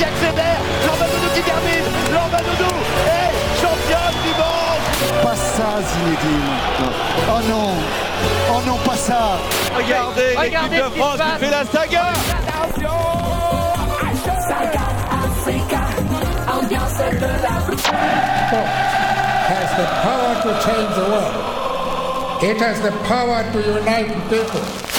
qui accélère, qui termine, est championne du monde. Pas ça Zinedine Oh non Oh non, pas ça Regardez, Regardez l'équipe de France qui fait la saga. Has the power to change the world. It has the power to unite people.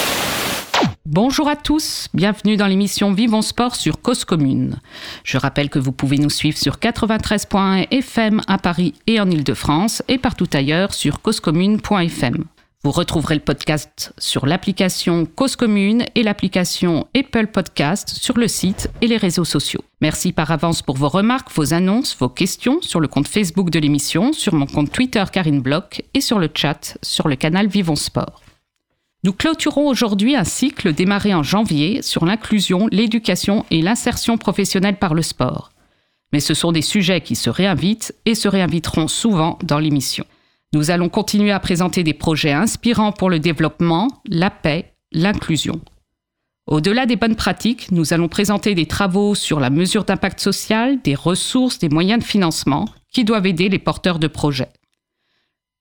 Bonjour à tous, bienvenue dans l'émission Vivons Sport sur Cause Commune. Je rappelle que vous pouvez nous suivre sur 93.1 FM à Paris et en Ile-de-France et partout ailleurs sur causecommune.fm. Vous retrouverez le podcast sur l'application Cause Commune et l'application Apple Podcast sur le site et les réseaux sociaux. Merci par avance pour vos remarques, vos annonces, vos questions sur le compte Facebook de l'émission, sur mon compte Twitter Karine Bloch et sur le chat sur le canal Vivons Sport. Nous clôturons aujourd'hui un cycle démarré en janvier sur l'inclusion, l'éducation et l'insertion professionnelle par le sport. Mais ce sont des sujets qui se réinvitent et se réinviteront souvent dans l'émission. Nous allons continuer à présenter des projets inspirants pour le développement, la paix, l'inclusion. Au-delà des bonnes pratiques, nous allons présenter des travaux sur la mesure d'impact social, des ressources, des moyens de financement qui doivent aider les porteurs de projets.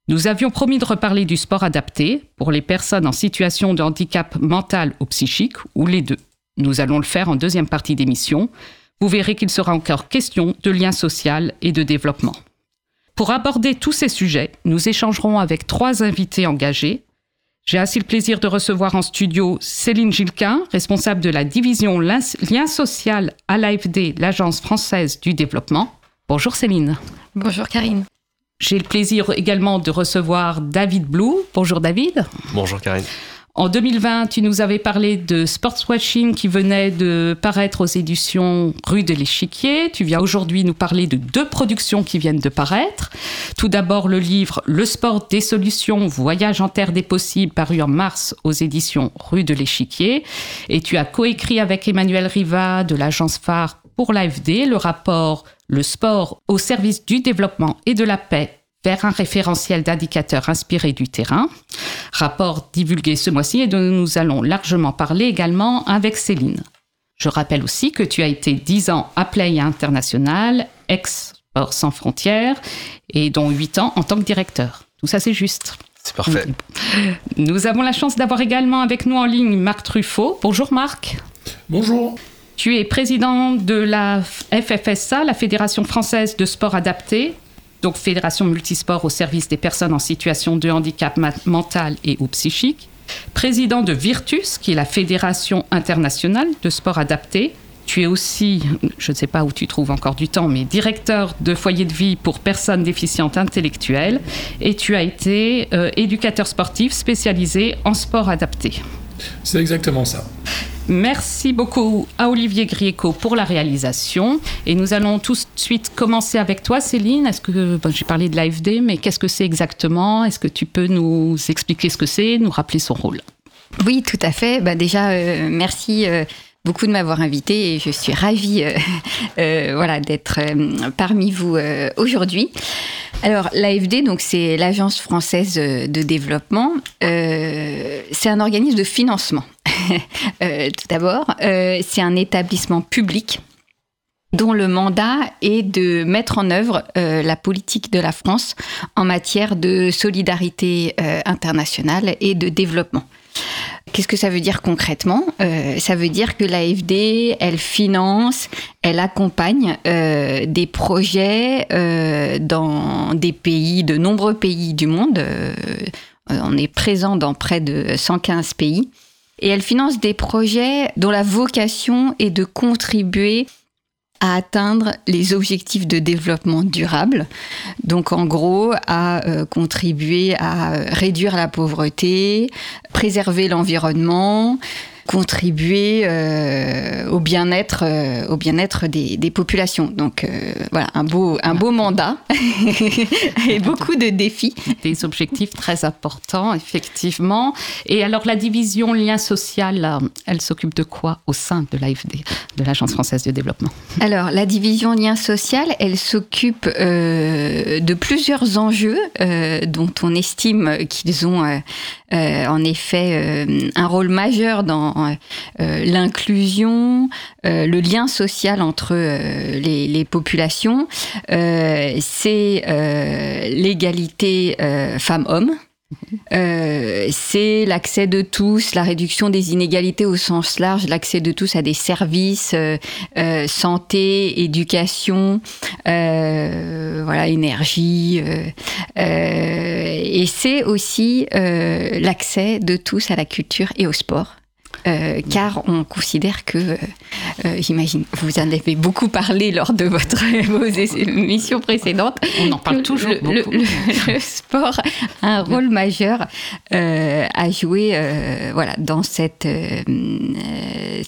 Nous avions promis de reparler du sport adapté pour les personnes en situation de handicap mental ou psychique, ou les deux. Nous allons le faire en deuxième partie d'émission. Vous verrez qu'il sera encore question de lien social et de développement. Pour aborder tous ces sujets, nous échangerons avec trois invités engagés. J'ai ainsi le plaisir de recevoir en studio Céline Gilquin, responsable de la division Lien social à l'AFD, l'Agence française du développement. Bonjour Céline. Bonjour Karine. J'ai le plaisir également de recevoir David Blue. Bonjour David. Bonjour Karine. En 2020, tu nous avais parlé de Sportswashing qui venait de paraître aux éditions Rue de l'Échiquier. Tu viens aujourd'hui nous parler de deux productions qui viennent de paraître. Tout d'abord le livre Le sport des solutions, voyage en terre des possibles, paru en mars aux éditions Rue de l'Échiquier. Et tu as coécrit avec Emmanuel Riva de l'agence phare pour l'AFD le rapport Le sport au service du développement et de la paix vers un référentiel d'indicateurs inspirés du terrain, rapport divulgué ce mois-ci et dont nous allons largement parler également avec Céline. Je rappelle aussi que tu as été 10 ans à Play International, ex-Sport sans frontières, et dont 8 ans en tant que directeur. Tout ça, c'est juste. C'est parfait. Nous avons la chance d'avoir également avec nous en ligne Marc Truffaut. Bonjour Marc. Bonjour. Tu es président de la FFSA, la Fédération française de sport adapté, donc Fédération Multisport au service des personnes en situation de handicap mental et ou psychique, président de Virtus, qui est la Fédération internationale de sport adapté. Tu es aussi, je ne sais pas où tu trouves encore du temps, mais directeur de foyer de vie pour personnes déficientes intellectuelles. Et tu as été euh, éducateur sportif spécialisé en sport adapté. C'est exactement ça. Merci beaucoup à Olivier Grieco pour la réalisation. Et nous allons tout de suite commencer avec toi, Céline. Est-ce que j'ai parlé de l'AFD, mais qu'est-ce que c'est exactement? Est-ce que tu peux nous expliquer ce que c'est, nous rappeler son rôle? Oui, tout à fait. Bah, déjà, euh, merci. Euh, beaucoup de m'avoir invité et je suis ravie euh, euh, d'être euh, parmi vous aujourd'hui. Alors l'AFD, donc c'est l'Agence française de développement. C'est un organisme de financement. Tout d'abord, c'est un établissement public dont le mandat est de mettre en œuvre la politique de la France en matière de solidarité internationale et de développement. Qu'est-ce que ça veut dire concrètement? Euh, Ça veut dire que l'AFD, elle finance, elle accompagne euh, des projets euh, dans des pays, de nombreux pays du monde. On est présent dans près de 115 pays. Et elle finance des projets dont la vocation est de contribuer à atteindre les objectifs de développement durable. Donc en gros, à euh, contribuer à euh, réduire la pauvreté, préserver l'environnement, contribuer euh, au bien-être euh, au bien-être des, des populations. Donc euh, voilà, un beau un beau mandat et beaucoup de défis. Des objectifs très importants, effectivement. Et alors, la division lien social, elle s'occupe de quoi au sein de l'AFD, de l'Agence française de développement? Alors, la division lien social, elle s'occupe de plusieurs enjeux dont on estime qu'ils ont en effet un rôle majeur dans, dans l'inclusion, le lien social entre les, les, populations. c'est l'égalité femmes-hommes. Euh, c'est l'accès de tous, la réduction des inégalités au sens large, l'accès de tous à des services, euh, euh, santé, éducation, voilà, énergie. et c'est aussi l'accès de tous à la culture et au sport. Euh, car on considère que, euh, euh, j'imagine, vous en avez beaucoup parlé lors de votre, vos émissions précédentes. On en parle toujours le, beaucoup. Le, sport a un rôle majeur à jouer voilà, dans cette,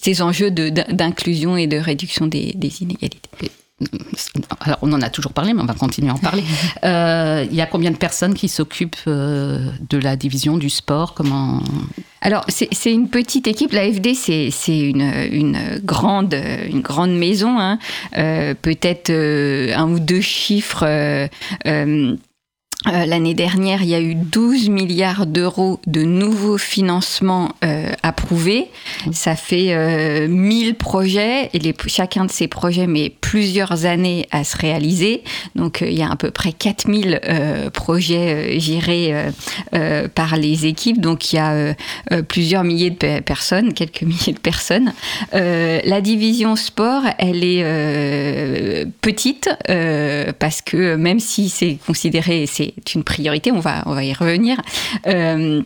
ces enjeux d'inclusion et de réduction des, des inégalités alors on en a toujours parlé, mais on va continuer à en parler. Euh, il y a combien de personnes qui s'occupent euh, de la division du sport? Comment? Alors, c'est une petite équipe. L'AFD, c'est une, une, grande, une grande maison. Hein. Euh, peut-être un ou deux chiffres. Euh, l'année dernière, il y a eu 12 milliards d'euros de nouveaux financements euh, approuvés. Ça fait euh, 1000 projets et chacun de ces projets met plusieurs années à se réaliser. Donc euh, il y a à peu près 4000 projets gérés par les équipes. Donc il y a plusieurs milliers de personnes, quelques milliers de personnes. la division sport, elle est petite parce que même si c'est considéré, c'est c'est une priorité, on va, on va y revenir. Euh,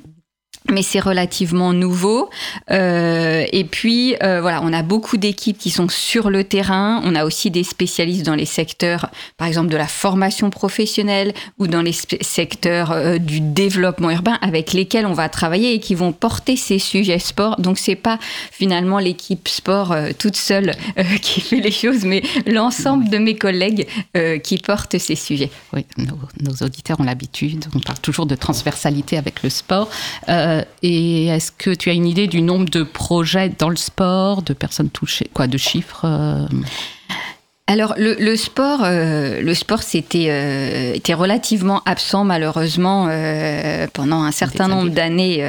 mais c'est relativement nouveau. Euh, et puis, euh, voilà, on a beaucoup d'équipes qui sont sur le terrain. On a aussi des spécialistes dans les secteurs, par exemple, de la formation professionnelle ou dans les secteurs euh, du développement urbain avec lesquels on va travailler et qui vont porter ces sujets sport. Donc, c'est pas finalement l'équipe sport euh, toute seule euh, qui fait les choses, mais l'ensemble de mes collègues qui portent ces sujets. Oui, nos, nos auditeurs ont l'habitude. On parle toujours de transversalité avec le sport. Euh, et est-ce que tu as une idée du nombre de projets dans le sport, de personnes touchées, quoi, de chiffres euh alors le, le, sport, euh, le sport c'était euh, était relativement absent malheureusement euh, pendant un certain nombre d'années.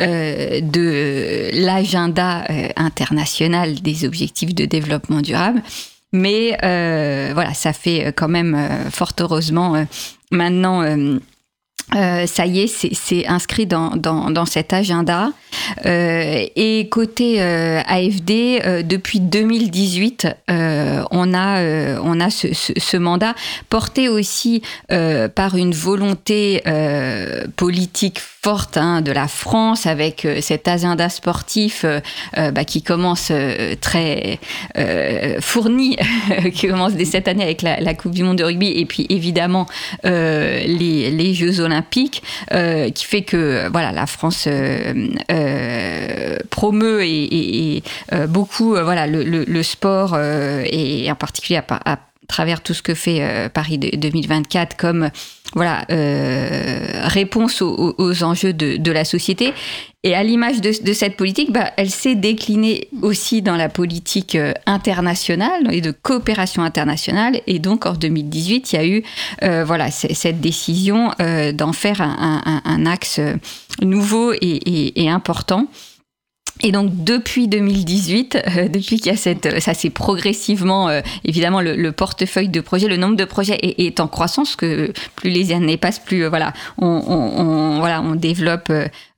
de l'agenda international des objectifs de développement durable. Mais voilà, ça fait quand même, fort heureusement, maintenant euh, ça y est, c'est inscrit dans, dans, dans, cet agenda. Euh, et côté euh, AFD, euh, depuis 2018, euh, on a, on a ce, ce, ce, mandat porté aussi par une volonté politique forte hein, de la France avec cet agenda sportif bah, qui commence très fourni, qui commence dès cette année avec la, Coupe du Monde de rugby et puis évidemment les, Jeux olympiques olympique, euh, qui fait que voilà la France euh, euh, promeut et, euh, beaucoup euh, voilà le, sport et en particulier à, travers tout ce que fait Paris 2024 comme voilà réponse aux, enjeux de, de la société et à l'image de, de, cette politique, bah, elle s'est déclinée aussi dans la politique euh, internationale et de coopération internationale. Et donc en 2018, il y a eu euh, voilà, cette décision euh, d'en faire un, un, un, axe nouveau et, et, et important. Et donc depuis 2018, euh, depuis qu'il y a cette, ça s'est progressivement, euh, évidemment, le, le, portefeuille de projets, le nombre de projets est, est en croissance, que plus les années passent, plus euh, voilà, on, on, on, voilà, on développe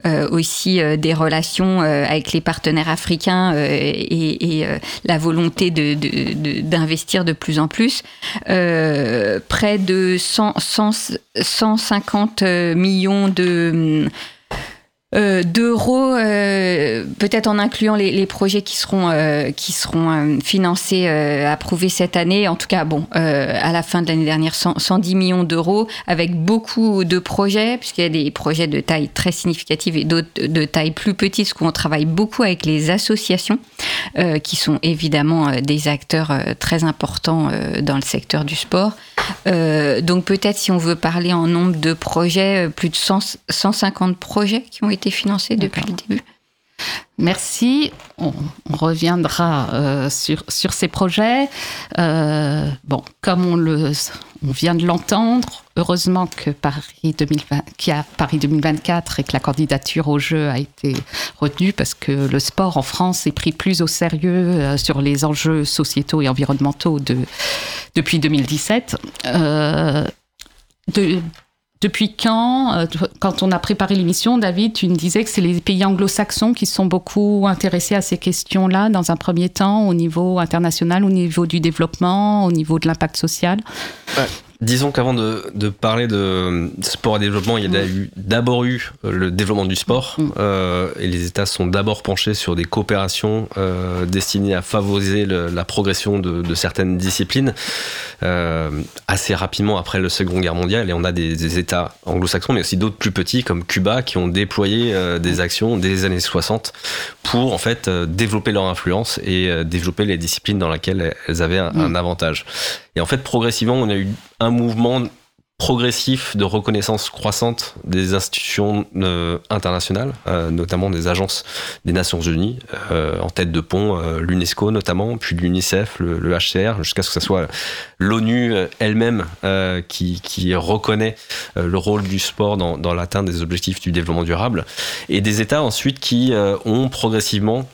euh, aussi euh, des relations euh, avec les partenaires africains et, et la volonté de, d'investir de, de, plus en plus. près de 100, 100, 150 millions de euh, d'euros, euh, peut-être en incluant les, projets qui seront, euh, qui seront euh, financés, euh, approuvés cette année. En tout cas, bon, à la fin de l'année dernière, 100, 110 millions d'euros, avec beaucoup de projets, puisqu'il y a des projets de taille très significative et d'autres de taille plus petite, parce qu'on travaille beaucoup avec les associations, qui sont évidemment des acteurs très importants dans le secteur du sport. donc peut-être si on veut parler en nombre de projets, plus de 100, 150 projets qui ont été financés depuis le début. Merci. On, on reviendra euh, sur, sur ces projets. Euh, bon, comme on, le, on vient de l'entendre, heureusement que Paris 2020, qu'il y a Paris 2024 et que la candidature au jeu a été retenue parce que le sport en France est pris plus au sérieux euh, sur les enjeux sociétaux et environnementaux de, depuis 2017. Euh, de, depuis quand, euh, quand on a préparé l'émission, David, tu me disais que c'est les pays anglo-saxons qui sont beaucoup intéressés à ces questions-là dans un premier temps, au niveau international, au niveau du développement, au niveau de l'impact social. Disons qu'avant de, de, parler de sport et développement, il y a eu, d'abord eu le développement du sport mm. euh, et les États sont d'abord penchés sur des coopérations euh, destinées à favoriser le, la progression de, de, certaines disciplines euh, assez rapidement après la Seconde Guerre mondiale. Et on a des, des États anglo-saxons, mais aussi d'autres plus petits comme Cuba qui ont déployé euh, des actions dès les années 60 pour en fait euh, développer leur influence et euh, développer les disciplines dans lesquelles elles avaient un, mm. un avantage. Et en fait, progressivement, on a eu un mouvement progressif de reconnaissance croissante des institutions euh, internationales, euh, notamment des agences des Nations Unies, euh, en tête de pont l'UNESCO notamment, puis l'UNICEF, le, HCR, jusqu'à ce que ce soit l'ONU elle-même qui, qui, reconnaît le rôle du sport dans, dans l'atteinte des objectifs du développement durable, et des États ensuite qui ont progressivement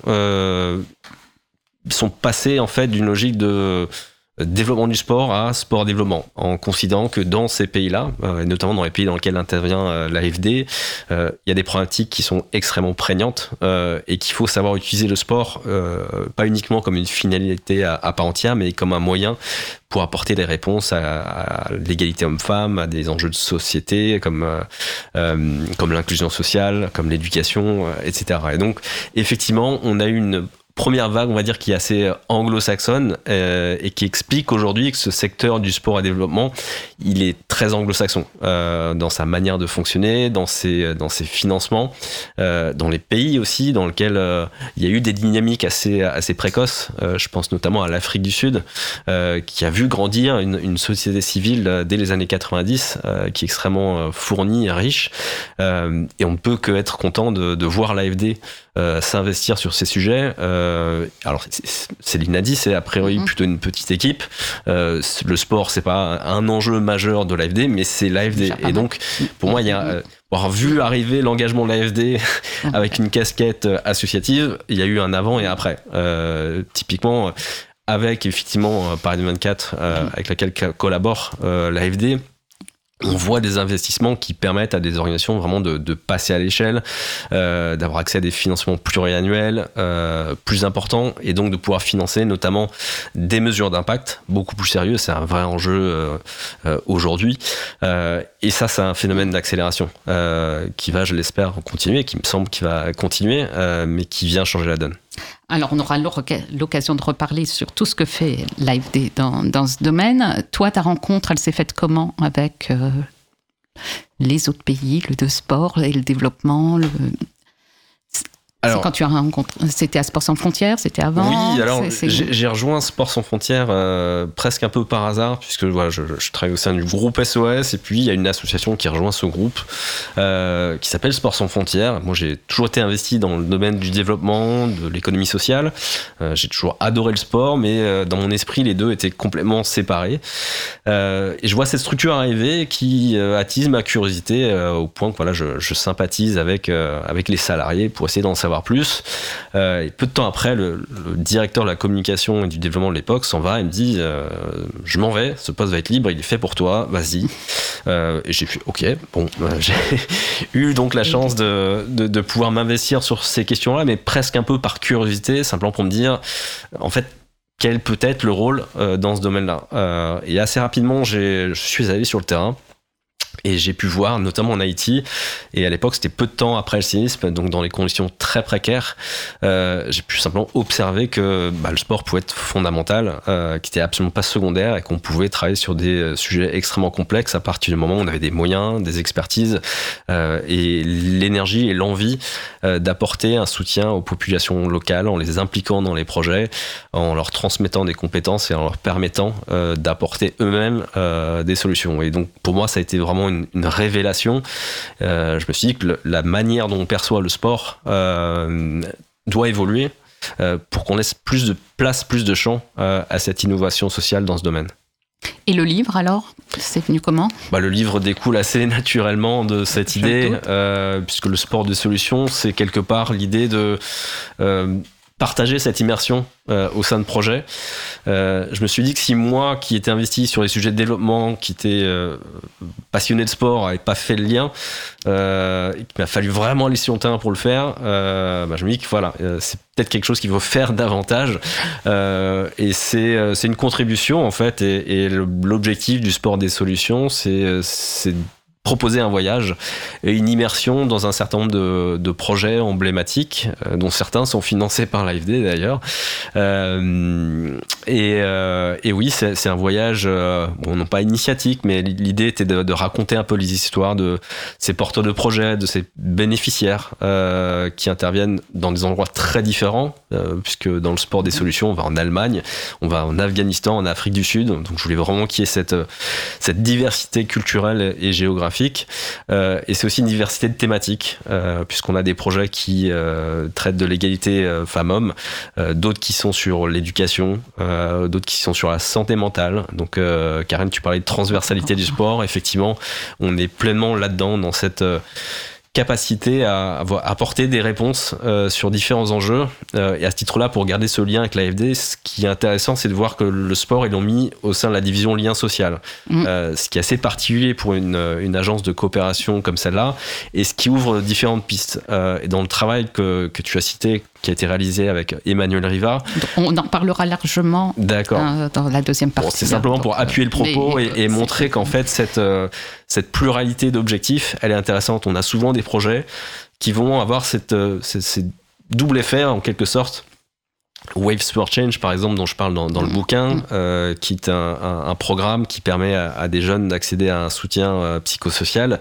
sont passés en fait d'une logique de développement du sport à sport développement, en considérant que dans ces pays-là, euh, et notamment dans les pays dans lesquels intervient euh, l'AFD, euh, il y a des problématiques qui sont extrêmement prégnantes et qu'il faut savoir utiliser le sport pas uniquement comme une finalité à, part entière, mais comme un moyen pour apporter des réponses à, l'égalité homme-femme, à des enjeux de société comme comme l'inclusion sociale, comme l'éducation, etc. Et donc effectivement, on a eu une première vague, on va dire, qui est assez anglo-saxonne euh, et qui explique aujourd'hui que ce secteur du sport et développement, il est très anglo-saxon euh, dans sa manière de fonctionner, dans ses, dans ses financements, euh, dans les pays aussi dans lesquels euh, il y a eu des dynamiques assez, assez précoces. Euh, je pense notamment à l'Afrique du Sud, euh, qui a vu grandir une, société civile dès les années 90, qui est extrêmement fournie et riche. et on ne peut que être content de, voir l'AFD euh, s'investir sur ces sujets. Euh, alors, Céline a dit, c'est a priori mm -hmm. plutôt une petite équipe. Euh, le sport, c'est pas un enjeu majeur de l'AFD, mais c'est l'AFD. Et donc, pour moi, il y a euh, avoir vu arriver l'engagement de l'AFD avec une casquette associative, il y a eu un avant et après. Euh, typiquement, avec effectivement Paris 24, euh, avec laquelle collabore euh, l'AFD, on voit des investissements qui permettent à des organisations vraiment de, passer à l'échelle, euh, d'avoir accès à des financements pluriannuels euh, plus importants et donc de pouvoir financer notamment des mesures d'impact beaucoup plus sérieux. C'est un vrai enjeu euh, aujourd'hui. Et ça, c'est un phénomène d'accélération qui va, je l'espère, continuer, qui me semble qu'il va continuer, mais qui vient changer la donne. Alors, on aura l'occasion de reparler sur tout ce que fait l'AFD dans, ce domaine. Toi, ta rencontre, elle s'est faite comment avec euh, les autres pays, le sport et le développement. Alors, quand tu as rencontré, c'était à Sport sans frontières, c'était avant. Oui, alors j'ai rejoint Sport sans frontières euh, presque un peu par hasard puisque voilà, je, je, travaille au sein du groupe SOS et puis il y a une association qui rejoint ce groupe euh, qui s'appelle Sport sans frontières. Moi, j'ai toujours été investi dans le domaine du développement, de l'économie sociale. Euh, j'ai toujours adoré le sport, mais dans mon esprit, les deux étaient complètement séparés. Et je vois cette structure arriver qui attise ma curiosité au point que voilà, je, je sympathise avec avec les salariés pour essayer d'en savoir plus. Euh, peu de temps après, le, directeur de la communication et du développement de l'époque s'en va et me dit euh, Je m'en vais, ce poste va être libre, il est fait pour toi, vas-y. Euh, et j'ai fait Ok, bon, j'ai eu donc la chance de, de, de pouvoir m'investir sur ces questions-là, mais presque un peu par curiosité, simplement pour me dire En fait, quel peut être le rôle dans ce domaine-là Et assez rapidement, je suis allé sur le terrain. Et j'ai pu voir, notamment en Haïti, et à l'époque c'était peu de temps après le séisme, donc dans les conditions très précaires, euh, j'ai pu simplement observer que bah, le sport pouvait être fondamental, euh, qui était absolument pas secondaire, et qu'on pouvait travailler sur des sujets extrêmement complexes à partir du moment où on avait des moyens, des expertises, euh, et l'énergie et l'envie euh, d'apporter un soutien aux populations locales en les impliquant dans les projets, en leur transmettant des compétences et en leur permettant euh, d'apporter eux-mêmes euh, des solutions. Et donc pour moi ça a été vraiment vraiment une, une révélation. Euh, je me suis dit que le- la manière dont on perçoit le sport euh, doit évoluer euh, pour qu'on laisse plus de place, plus de champ à cette innovation sociale dans ce domaine. Et le livre alors? C'est venu comment? Bah, le livre découle assez naturellement de cette idée, euh, puisque le sport de solution, c'est quelque part l'idée de euh, partager cette immersion euh, au sein de projets. Euh, je me suis dit que si moi, qui étais investi sur les sujets de développement, qui était euh, passionné de sport, n'avais pas fait le lien, qu'il m'a fallu vraiment aller sur le terrain pour le faire, bah, je me dis que voilà, c'est peut-être quelque chose qu'il faut faire davantage. Et c'est une contribution en fait. Et, et l'objectif du sport des solutions, c'est proposer un voyage et une immersion dans un certain nombre de, projets emblématiques, euh, dont certains sont financés par l'AFD d'ailleurs. Euh, et, euh, et oui, c'est un voyage, non pas initiatique, mais l'idée était de, raconter un peu les histoires de ces porteurs de projets, de ces bénéficiaires qui interviennent dans des endroits très différents, puisque dans le sport des solutions, on va en Allemagne, on va en Afghanistan, en Afrique du Sud. Donc je voulais vraiment qu'il y ait cette diversité culturelle et géographique. Euh, et c'est aussi une diversité de thématiques, euh, puisqu'on a des projets qui euh, traitent de l'égalité femmes-hommes, d'autres qui sont sur l'éducation, d'autres qui sont sur la santé mentale. Donc Karen, tu parlais de transversalité du sport. Effectivement, on est pleinement là-dedans, dans cette... capacité à apporter des réponses euh, sur différents enjeux. Euh, et à ce titre-là, pour garder ce lien avec l'AFD, ce qui est intéressant, c'est de voir que le sport, ils l'ont mis au sein de la division lien social. Mm. Euh, ce qui est assez particulier pour une, une agence de coopération comme celle-là, et ce qui ouvre différentes pistes. Et dans le travail que, que tu as cité, qui a été réalisé avec Emmanuel Riva, On en parlera largement euh, dans la deuxième Bon, partie. c'est simplement pour appuyer le propos et, euh, et montrer qu'en fait cette, euh, cette pluralité d'objectifs, elle est intéressante. On a souvent des projets qui vont avoir cette, euh, ce- ce double effet en quelque sorte. Wave Sport Change, par exemple, dont je parle dans, dans le Mm. bouquin, euh, qui est un, un- un programme qui permet à, à des jeunes d'accéder à un soutien euh, psychosocial.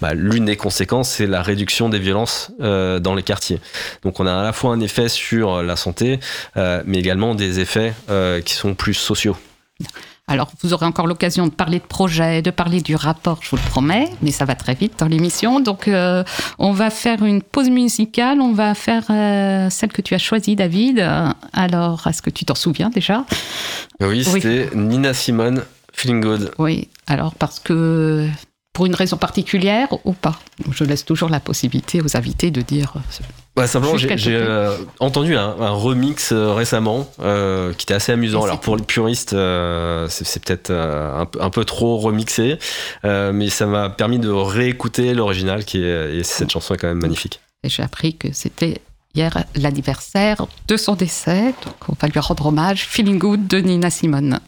Bah, L'une des conséquences, c'est la réduction des violences euh, dans les quartiers. Donc, on a à la fois un effet sur la santé, euh, mais également des effets euh, qui sont plus sociaux. Alors, vous aurez encore l'occasion de parler de projet, de parler du rapport, je vous le promets, mais ça va très vite dans l'émission. Donc, euh, on va faire une pause musicale. On va faire euh, celle que tu as choisie, David. Euh, Alors, est-ce que tu t'en souviens déjà? Oui, Oui. c'était Nina Simone, Feeling Good. Oui. Alors, parce que pour une raison particulière ou pas? Je laisse toujours la possibilité aux invités de dire. Ouais, simplement, j'ai euh, entendu un, un remix euh, récemment euh, qui était assez amusant. Alors pour les puristes, euh, c'est peut-être euh, un, peu- un peu trop remixé, euh, mais ça m'a permis de réécouter l'original qui est et cette chanson est quand même magnifique. Et j'ai appris que c'était hier l'anniversaire de son décès. Donc, on va lui rendre hommage. Feeling Good de Nina Simone.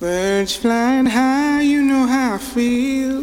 Birds flying high, you know how I feel.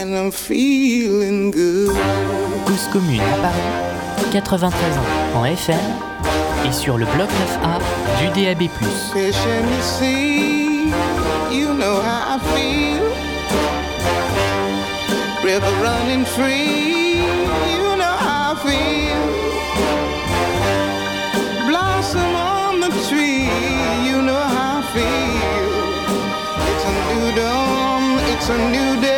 And I'm feeling good. Cause commune à Paris, 93 ans en FM et sur le bloc 9A du DAB+. You know how I feel. River running free, you know how I feel. Blossom on the tree, you know how I feel. It's a new dawn, it's a new day,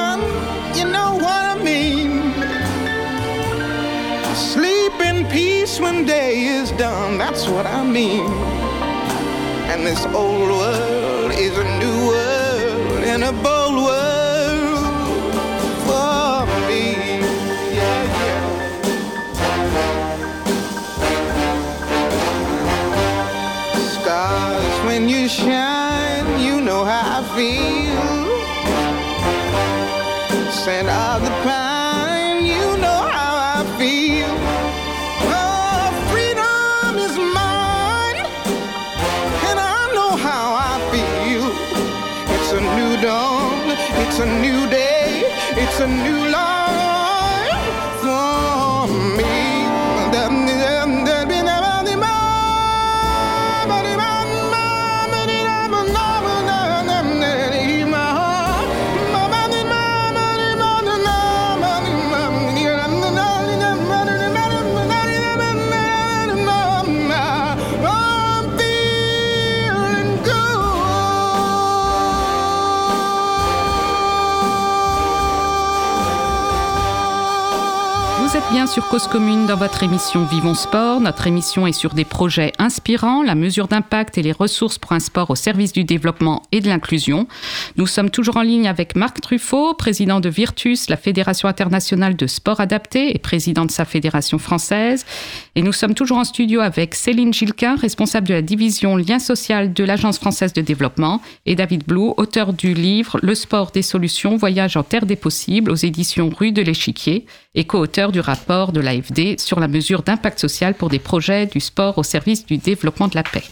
when day is done, that's what I mean. And this old world is a new world and a bold world for me. Yeah, yeah. Stars when you shine. Vous êtes bien sur Cause Commune dans votre émission Vivons Sport. Notre émission est sur des projets inspirants, la mesure d'impact et les ressources pour un sport au service du développement et de l'inclusion. Nous sommes toujours en ligne avec Marc Truffaut, président de Virtus, la Fédération internationale de sport adapté et président de sa fédération française. Et nous sommes toujours en studio avec Céline Gilquin, responsable de la division lien social de l'Agence française de développement, et David Blou, auteur du livre Le sport des solutions, voyage en terre des possibles aux éditions Rue de l'Échiquier et co-auteur du rapport de l'AFD sur la mesure d'impact social pour des projets du sport au service du développement de la paix.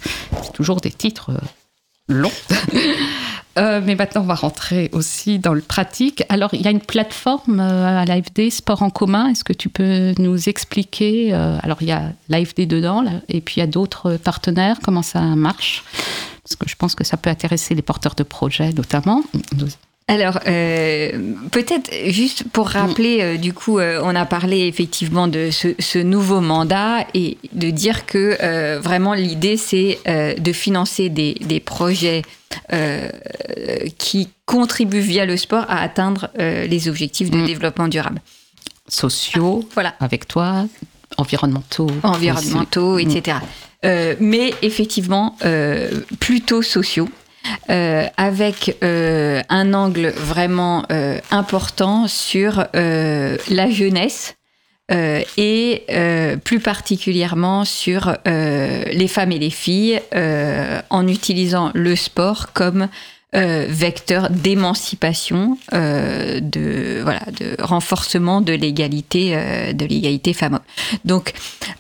C'est toujours des titres euh, longs. Euh, mais maintenant, on va rentrer aussi dans le pratique. Alors, il y a une plateforme euh, à l'AFD, Sport en commun. Est-ce que tu peux nous expliquer euh, Alors, il y a l'AFD dedans, et puis il y a d'autres partenaires. Comment ça marche? Parce que je pense que ça peut intéresser les porteurs de projets, notamment. Alors, euh, peut-être juste pour rappeler, euh, du coup, euh, on a parlé effectivement de ce, ce nouveau mandat et de dire que vraiment l'idée, c'est de financer des, des projets qui contribuent via le sport à atteindre les objectifs de Mm. développement durable. Sociaux, Voilà. avec toi, environnementaux. environnementaux, aussi. etc. Euh, mais effectivement, plutôt sociaux. Euh, avec euh, un angle vraiment euh, important sur la jeunesse et plus particulièrement sur les femmes et les filles en utilisant le sport comme euh, vecteur d'émancipation, euh, de voilà, de renforcement de l'égalité, euh, de l'égalité femmes-hommes. Donc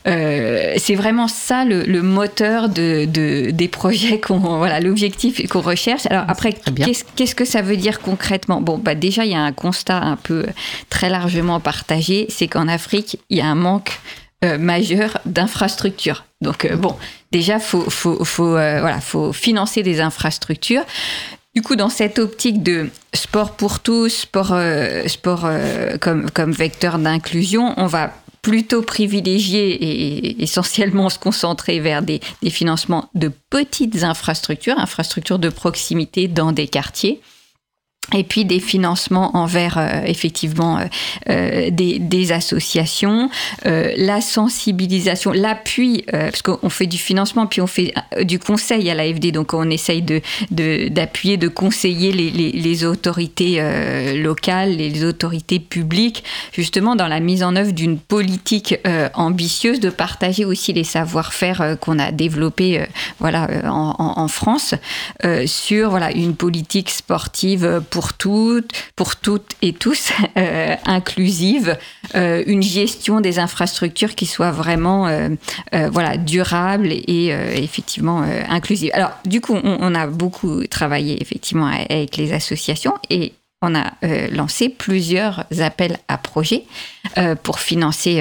euh, c'est vraiment ça le, le moteur de, de- des projets qu'on voilà l'objectif qu'on recherche. Alors après qu'est-ce qu'est-ce que ça veut dire concrètement? Bon bah déjà il y a un constat un peu très largement partagé, c'est qu'en Afrique il y a un manque euh, majeur d'infrastructures. Donc euh, bon déjà faut faut faut euh, voilà faut financer des infrastructures. Du coup, dans cette optique de sport pour tous, sport, euh, euh, comme, vecteur d'inclusion, on va plutôt privilégier et essentiellement se concentrer vers des financements de petites infrastructures, infrastructures de proximité dans des quartiers. Et puis des financements envers euh, effectivement euh, euh, des, des associations, euh, la sensibilisation, l'appui, euh, parce qu'on fait du financement puis on fait euh, du conseil à l'AFD, donc on essaye de de- d'appuyer, de, conseiller les, les, les autorités locales, les autorités publiques, justement dans la mise en œuvre d'une politique ambitieuse, de partager aussi les savoir-faire qu'on a développés, voilà, en, en- en France, sur voilà une politique sportive toutes, pour toutes et tous, euh, inclusive, euh, une gestion des infrastructures qui soit vraiment euh, voilà durable et effectivement inclusive. Alors du coup, on, a beaucoup travaillé effectivement avec les associations et on a lancé plusieurs appels à projets pour financer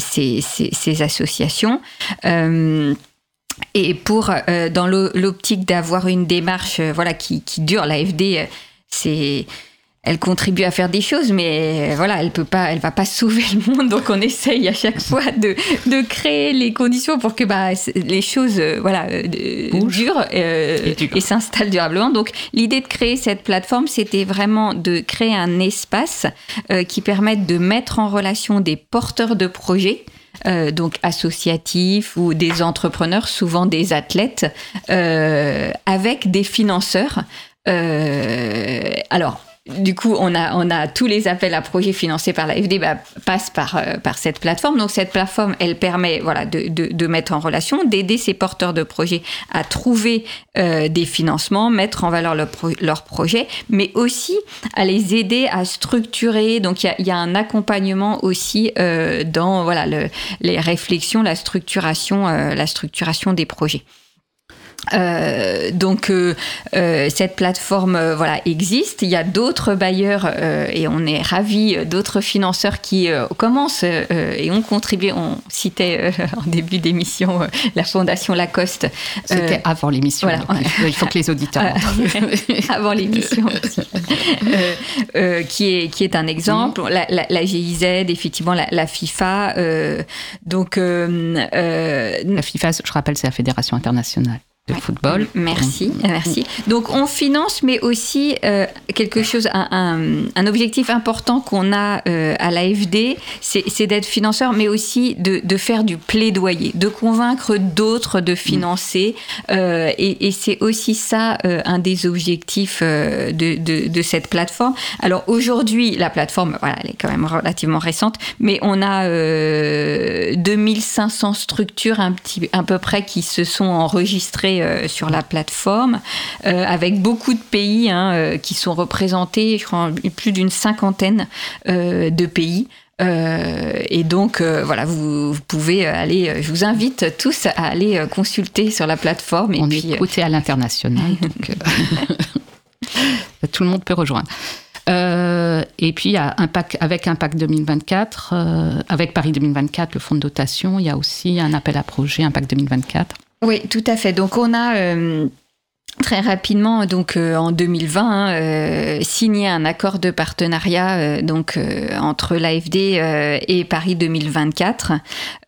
ces, associations. Et pour, dans l'o- l'optique d'avoir une démarche voilà, qui, dure, l'AFD, c'est elle contribue à faire des choses, mais voilà, elle peut pas, elle va pas sauver le monde. Donc on essaye à chaque fois de, de créer les conditions pour que bah, les choses euh, voilà euh, durent euh, Et s'installent durablement. Donc l'idée de créer cette plateforme, c'était vraiment de créer un espace qui permette de mettre en relation des porteurs de projets. euh, donc associatifs ou des entrepreneurs, souvent des athlètes, euh, avec des financeurs. Euh, alors, du coup, on a, tous les appels à projets financés par l'AFD bah, passent par, euh, par cette plateforme. Donc, cette plateforme, elle permet de, mettre en relation, d'aider ces porteurs de projets à trouver euh, des financements, mettre en valeur leur, pro- leur projet, mais aussi à les aider à structurer. Donc, il y a, un accompagnement aussi dans les réflexions, la structuration des projets. Euh, donc euh, euh, cette plateforme euh, voilà existe. Il y a d'autres bailleurs euh, et on est ravis euh, d'autres financeurs qui euh, commencent euh, et ont contribué. On citait euh, en début d'émission euh, la fondation Lacoste. C'était avant l'émission. voilà. il faut- que les auditeurs. avant l'émission aussi. Euh, euh, qui est qui est un exemple la, la, la GIZ effectivement la, la FIFA euh, donc euh, euh, La FIFA, je rappelle, c'est la Fédération internationale de football. Merci, merci. Donc on finance, mais aussi euh, quelque chose, un, un- un objectif important qu'on a euh, à l'AFD, c'est d'être financeur, mais aussi de, de faire du plaidoyer, de convaincre d'autres de financer. Euh, et et c'est aussi ça euh, un des objectifs de, de, de cette plateforme. Alors aujourd'hui, la plateforme, voilà, elle est quand même relativement récente, mais on a euh, 2500 structures un petit, à peu près qui se sont enregistrées euh, sur la plateforme, euh, avec beaucoup de pays hein, euh, qui sont représentés, je crois plus d'une cinquantaine de pays. Euh, et donc euh, voilà, vous, vous pouvez aller. euh, Je vous invite tous à aller consulter sur la plateforme. Et On puis, est à l'international, donc tout le monde peut rejoindre. Et puis, il y a Impact, avec Impact 2024, euh, avec Paris 2024, le fonds de dotation, il y a aussi un appel à projet Impact 2024. Oui, tout à fait. Donc on a euh, très rapidement, donc euh, en 2020, hein, euh, signé un accord de partenariat euh, donc euh, entre l'AFD euh, et Paris 2024,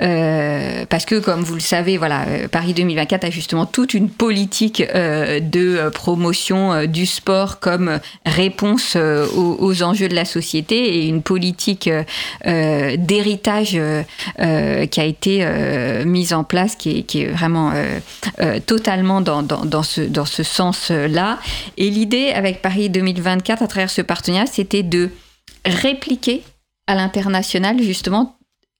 euh, parce que comme vous le savez, voilà, Paris 2024 a justement toute une politique de promotion du sport comme réponse aux, enjeux de la société et une politique d'héritage qui a été mise en place, qui est, qui est vraiment totalement dans, dans, dans ce, dans ce sens-là. Et l'idée avec Paris 2024, à travers ce partenariat, c'était de répliquer à l'international justement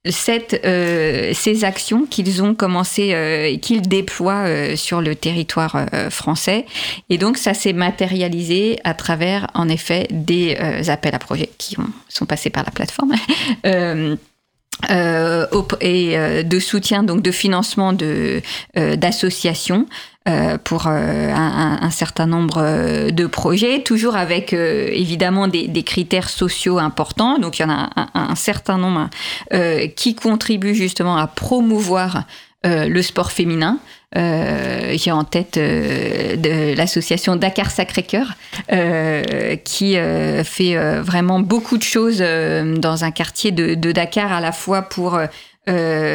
cette, euh, ces actions qu'ils ont commencé euh, qu'ils déploient euh, sur le territoire euh, français. Et donc, ça s'est matérialisé à travers, en effet, des appels à projets qui ont, sont passés par la plateforme. Et de soutien, donc de financement d'associations euh, pour euh, un, certain nombre euh, de projets, toujours avec évidemment des, critères sociaux importants. Donc il y en a un, certain nombre qui contribuent justement à promouvoir le sport féminin. Euh, J'ai en tête l'association Dakar Sacré-Cœur qui fait vraiment beaucoup de choses dans un quartier de Dakar à la fois pour euh,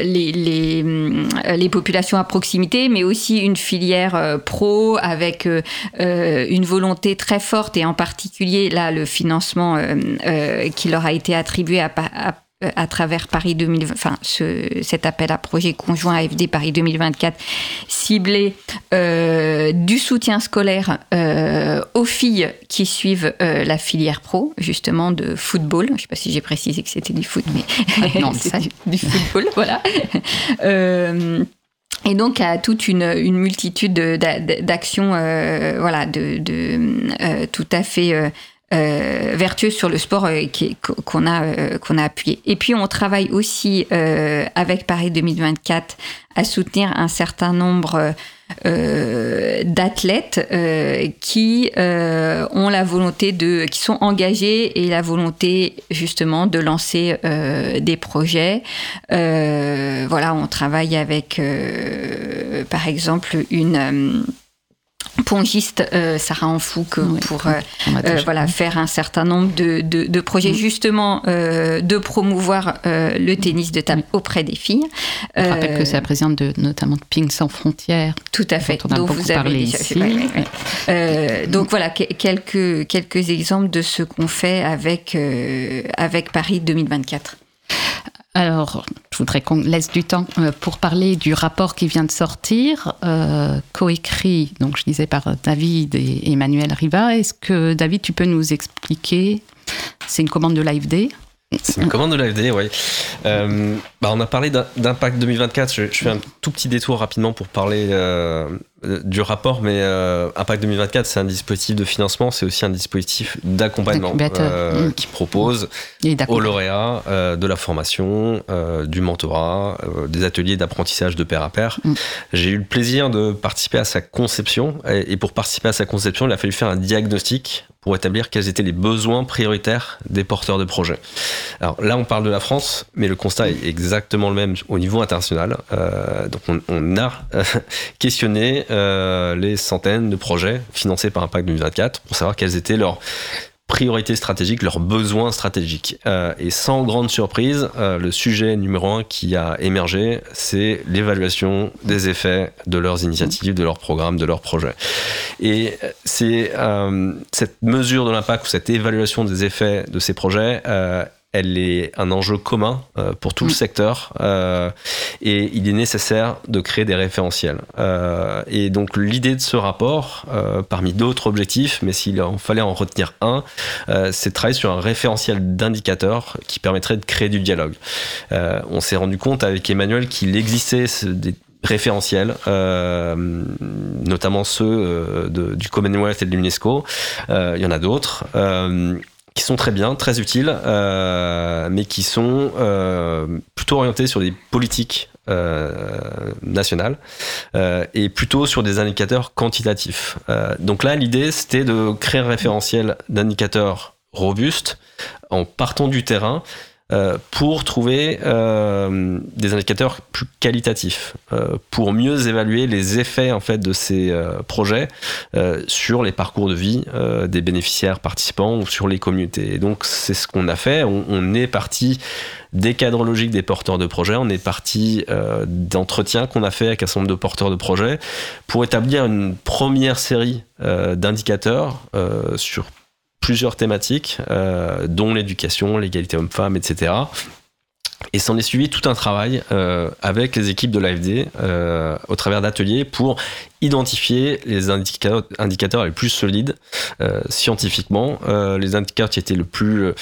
euh, les, les, hum, les populations à proximité, mais aussi une filière euh, pro avec euh, euh, une volonté très forte et en particulier là le financement euh, euh, qui leur a été attribué à à travers Paris 2020, enfin ce, cet appel à projet conjoint AFD Paris 2024 ciblé euh, du soutien scolaire euh, aux filles qui suivent euh, la filière pro justement de football. Je ne sais pas si j'ai précisé que c'était du foot, mais Ah, non, c'est du, du football, voilà. Euh, et donc à toute une, une multitude de- d'a- d'actions, euh, voilà, de, de euh, tout à fait euh, vertueuses sur le sport euh, qu'on a euh, qu'on a appuyé. Et puis on travaille aussi euh, avec Paris 2024 à soutenir un certain nombre d'athlètes qui ont la volonté de, qui sont engagés et la volonté justement de lancer des projets. Voilà, on travaille avec, par exemple, une pongiste euh, Sarah Anfouk Oui, pour euh, euh, déjà- voilà faire un certain nombre de, de, de projets Mm. justement euh, de promouvoir euh, le tennis de table auprès des filles. Je rappelle que c'est la présidente de, notamment de Ping Sans Frontières. tout à fait. dont on a dont vous avez parlé déjà- ici. donc voilà que- quelques quelques exemples de ce qu'on fait avec avec Paris 2024. Alors, je voudrais qu'on laisse du temps euh, pour parler du rapport qui vient de sortir, euh, coécrit, donc je disais par David et Emmanuel Riva. Est-ce que David, tu peux nous expliquer? C'est une commande de l'AFD C'est une commande de l'AFD, oui. Euh, bah, on a parlé d'impact 2024. Je, fais un tout petit détour rapidement pour parler du rapport, mais euh, Impact 2024, c'est un dispositif de financement, c'est aussi un dispositif d'accompagnement D'accompagnateur. euh, Mm. qui propose aux lauréats euh, de la formation, euh, du mentorat, euh, des ateliers d'apprentissage de pair à pair. Mm. J'ai eu le plaisir de participer à sa conception et, et pour participer à sa conception, il a fallu faire un diagnostic pour établir quels étaient les besoins prioritaires des porteurs de projets. Alors là, on parle de la France, mais le constat est exactement le même au niveau international. Euh, donc on, on a euh, questionné euh, les centaines de projets financés par Impact 2024 pour savoir quelles étaient leurs priorités stratégiques, leurs besoins stratégiques. Euh, et sans grande surprise, euh, le sujet numéro un qui a émergé, c'est l'évaluation des effets de leurs initiatives, de leurs programmes, de leurs projets. Et c'est cette mesure de l'impact ou cette évaluation des effets de ces projets. Elle est un enjeu commun euh, pour tout le secteur euh, et il est nécessaire de créer des référentiels. Euh, et donc l'idée de ce rapport, euh, parmi d'autres objectifs, mais s'il en fallait en retenir un, euh, c'est de travailler sur un référentiel d'indicateurs qui permettrait de créer du dialogue. Euh, on s'est rendu compte avec Emmanuel qu'il existait des référentiels, euh, notamment ceux de- du Commonwealth et de l'UNESCO. Euh, il y en a d'autres. euh, qui sont très bien, très utiles, euh, mais qui sont euh, plutôt orientés sur des politiques euh, nationales euh, et plutôt sur des indicateurs quantitatifs. Euh, donc là, l'idée, c'était de créer un référentiel d'indicateurs robustes en partant du terrain euh, pour trouver euh, des indicateurs plus qualitatifs, euh, pour mieux évaluer les effets en fait de ces projets sur les parcours de vie des bénéficiaires participants ou sur les communautés. Et donc c'est ce qu'on a fait. On, on est parti des cadres logiques des porteurs de projets, on est parti d'entretiens qu'on a fait avec un certain nombre de porteurs de projets pour établir une première série d'indicateurs sur plusieurs thématiques, euh, dont l'éducation, l'égalité homme-femme, etc. Et s'en est suivi tout un travail euh, avec les équipes de l'AFD euh, au travers d'ateliers pour identifier les indicateurs, les plus solides scientifiquement, les indicateurs qui étaient le plus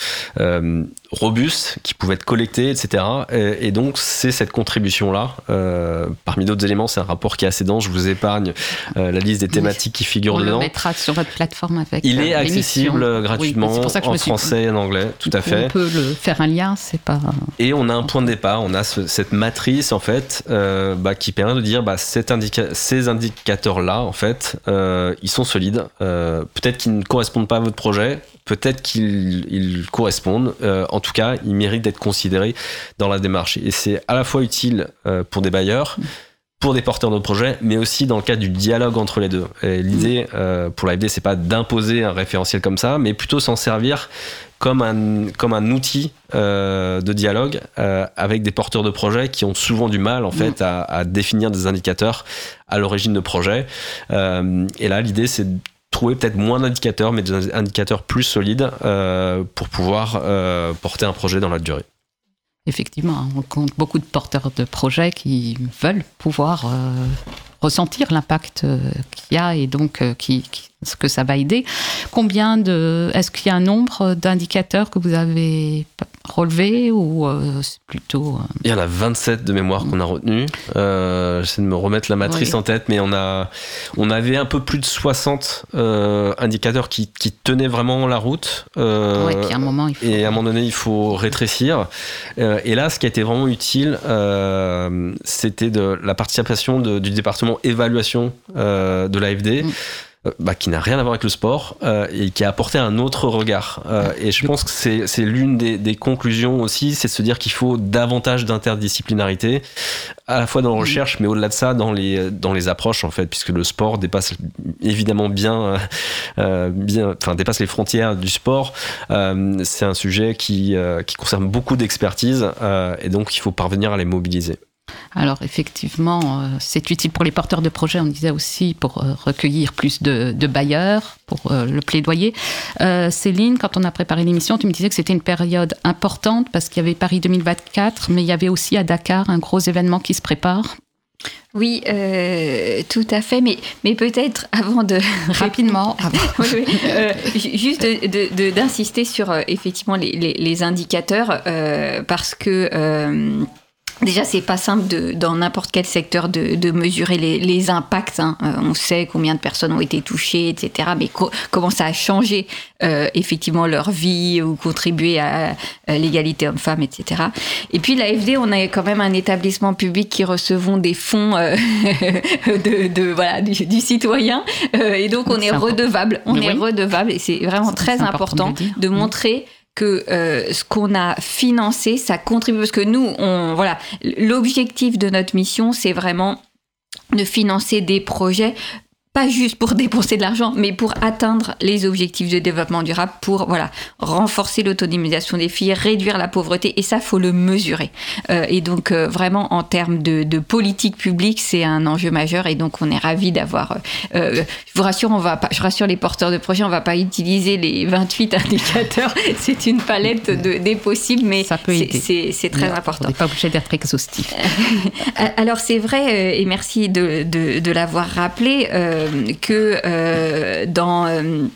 robustes, qui pouvaient être collectés, etc. Et, et donc c'est cette contribution-là. Euh, parmi d'autres éléments, c'est un rapport qui est assez dense. Je vous épargne euh, la liste des thématiques qui figurent On le dedans. mettra sur votre plateforme avec. Il euh, est accessible l'émission. gratuitement Oui, c'est pour ça que je en français et en anglais, tout à fait. On peut le faire un lien, c'est pas. Et on a un point de départ, on a ce- cette matrice en fait euh, bah, qui permet de dire bah, cet indica- ces indicateurs-là en fait, euh, ils sont solides. Euh, peut-être qu'ils ne correspondent pas à votre projet, peut-être qu'ils ils correspondent. Euh, en tout cas, ils méritent d'être considérés dans la démarche. Et c'est à la fois utile euh, pour des bailleurs. Pour des porteurs de projets, mais aussi dans le cadre du dialogue entre les deux. L'idée euh, pour l'AFD, c'est pas d'imposer un référentiel comme ça, mais plutôt s'en servir comme un, comme un outil euh, de dialogue euh, avec des porteurs de projets qui ont souvent du mal en fait à, à définir des indicateurs à l'origine de projets. Euh, et là, l'idée, c'est de trouver peut-être moins d'indicateurs, mais des indicateurs plus solides euh, pour pouvoir euh, porter un projet dans la durée. Effectivement, on compte beaucoup de porteurs de projets qui veulent pouvoir euh, ressentir l'impact qu'il y a et donc qui- ce que ça va aider. Combien de. Est-ce qu'il y a un nombre d'indicateurs que vous avez relevés ou euh, c'est plutôt. euh, Il y en a 27 de mémoire qu'on a retenu. Euh, J'essaie de me remettre la matrice Oui. en tête, mais on, a, on avait un peu plus de 60 euh, indicateurs qui, qui tenaient vraiment la route. Puis à un moment, il faut. et à un moment donné, il faut rétrécir. Et là, ce qui a été vraiment utile, c'était de la participation de- du département évaluation de l'AFD. Mm. Euh, Bah, qui n'a rien à voir avec le sport euh, et qui a apporté un autre regard. Euh, et je pense que c'est l'une des, conclusions aussi, c'est de se dire qu'il faut davantage d'interdisciplinarité, à la fois dans la recherche, mais au-delà de ça, dans les, dans les approches, en fait, puisque le sport dépasse évidemment bien, bien enfin, dépasse les frontières du sport. C'est un sujet qui, qui concerne beaucoup d'expertise et donc il faut parvenir à les mobiliser. Alors effectivement, euh, c'est utile pour les porteurs de projets, on disait aussi, pour euh, recueillir plus de, de bailleurs, pour euh, le plaidoyer. Euh, Céline, quand on a préparé l'émission, tu me disais que c'était une période importante parce qu'il y avait Paris 2024, mais il y avait aussi à Dakar un gros événement qui se prépare. Oui, euh, tout à fait, mais, mais peut-être avant de... Rapidement, Oui, oui. Euh, ju- juste de- de- de- d'insister sur effectivement les, les- les indicateurs parce que déjà c'est pas simple de, dans n'importe quel secteur de, de mesurer les, les impacts. hein. Euh, on sait combien de personnes ont été touchées, etc. Mais co- comment ça a changé euh, effectivement leur vie ou contribué à, à l'égalité homme-femme, etc. Et puis l'AFD, on a quand même un établissement public qui recevons des fonds euh, de, de- voilà du, du citoyen Euh, et donc on est redevable. On Oui. est redevable et c'est vraiment très important de Mm. montrer que euh, ce qu'on a financé, ça contribue. Parce que nous, on voilà, l'objectif de notre mission, c'est vraiment de financer des projets pas juste pour dépenser de l'argent, mais pour atteindre les objectifs de développement durable, pour voilà renforcer l'autonomisation des filles, réduire la pauvreté, et ça faut le mesurer. Euh, et donc euh, vraiment en termes de, de politique publique, c'est un enjeu majeur, et donc on est ravis d'avoir. euh, je vous rassure, on va pas, je rassure les porteurs de projets, on va pas utiliser les 28 indicateurs. c'est une palette de, des possibles, mais c'est- très On important. n'est pas obligé d'être exhaustif. Alors c'est vrai, et merci de, l'avoir rappelé, que euh, dans... euh,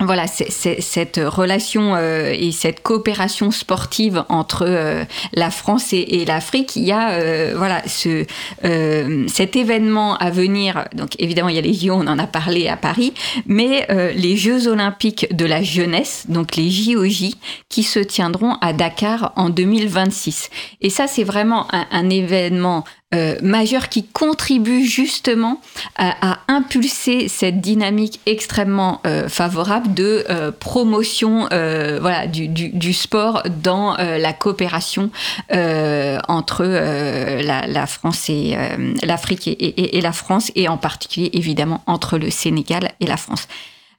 voilà, cette relation euh, et cette coopération sportive entre euh, la France et, l'Afrique, il y a euh, voilà ce euh, cet événement à venir. Donc évidemment, il y a les JO, on en a parlé à Paris, mais euh, les Jeux olympiques de la jeunesse, donc les JOJ, qui se tiendront à Dakar en 2026. Et ça, c'est vraiment un, un événement euh, majeur qui contribue justement à, à impulser cette dynamique extrêmement euh, favorable de euh, promotion euh, voilà, du, du, du sport dans euh, la coopération euh, entre la, la France et l'Afrique et, et- et la France, et en particulier évidemment entre le Sénégal et la France.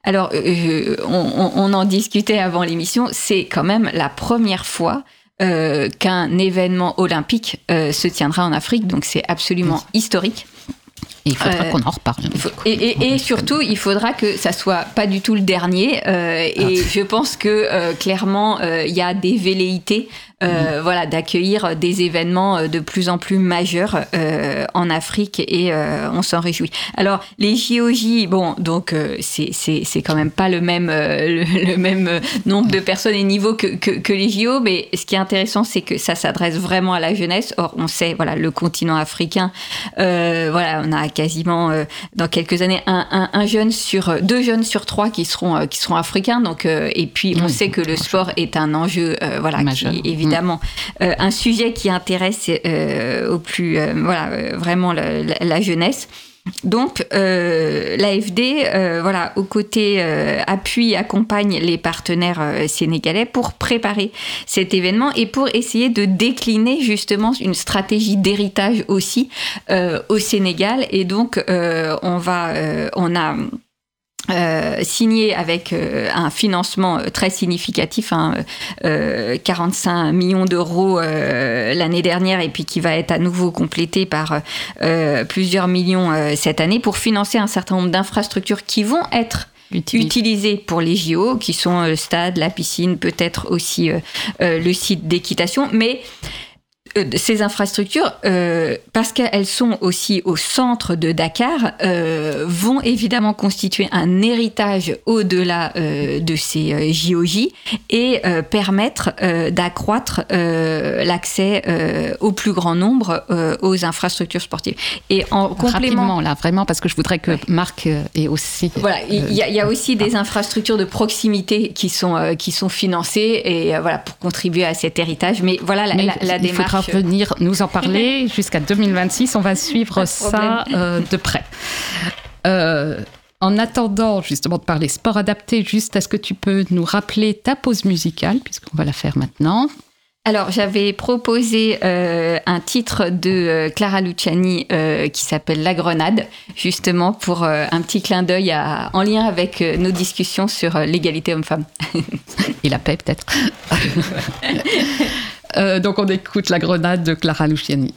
Alors, euh, on- on en discutait avant l'émission, c'est quand même la première fois euh, qu'un événement olympique euh, se tiendra en Afrique, donc c'est absolument historique. Et il faudra Euh, qu'on en reparle. Faut- Et, et- et surtout, il faudra que ça soit pas du tout le dernier. euh, et je pense que euh, clairement, il y a des velléités, euh, voilà, d'accueillir des événements euh, de plus en plus majeurs euh, en Afrique, et euh, on s'en réjouit. Alors, les JOJ, bon, donc euh, c'est c'est c'est quand même pas le même euh, le, le même euh, nombre de personnes et niveau que, que que les JO, mais ce qui est intéressant, c'est que ça s'adresse vraiment à la jeunesse. Or, on sait, voilà, le continent africain, euh, voilà, on a quasiment euh, dans quelques années un, un, un jeune sur euh, deux jeunes sur trois qui seront euh, qui seront africains. Donc euh, et puis on sait que le sport est un enjeu euh, voilà qui est évidemment euh, un sujet qui intéresse euh, au plus euh, voilà vraiment la, la- jeunesse. Donc, l'AFD, voilà, aux côtés, appuie, accompagne les partenaires sénégalais pour préparer cet événement et pour essayer de décliner justement une stratégie d'héritage aussi au Sénégal. Et donc, on va, on a euh, signé avec euh, un financement euh, très significatif, hein, euh, 45 millions d'euros l'année dernière et puis qui va être à nouveau complété par plusieurs millions cette année pour financer un certain nombre d'infrastructures qui vont être utilisées. pour les JO, qui sont le stade, la piscine, peut-être aussi le site d'équitation, mais ces infrastructures, euh, parce qu'elles sont aussi au centre de Dakar, euh, vont évidemment constituer un héritage au-delà euh, de ces euh, JOJ et euh, permettre euh, d'accroître euh, l'accès euh, au plus grand nombre euh, aux infrastructures sportives. Et en complément, là, vraiment, parce que je voudrais que Ouais. Marc euh, ait aussi. voilà, il y, a- il y a aussi des infrastructures de proximité qui sont euh, qui sont financées et euh, voilà pour contribuer à cet héritage. Mais voilà la, Mais la, démarche. Venir nous en parler jusqu'à 2026. On va suivre ça euh, de près. Euh, en attendant justement de parler sport adapté, juste est-ce que tu peux nous rappeler ta pause musicale, puisqu'on va la faire maintenant? Alors, j'avais proposé euh, un titre de euh, Clara Luciani euh, qui s'appelle La Grenade, justement pour un petit clin d'œil en lien avec nos discussions sur l'égalité homme-femme. Et la paix peut-être. Euh, donc on écoute la grenade de Clara Luciani.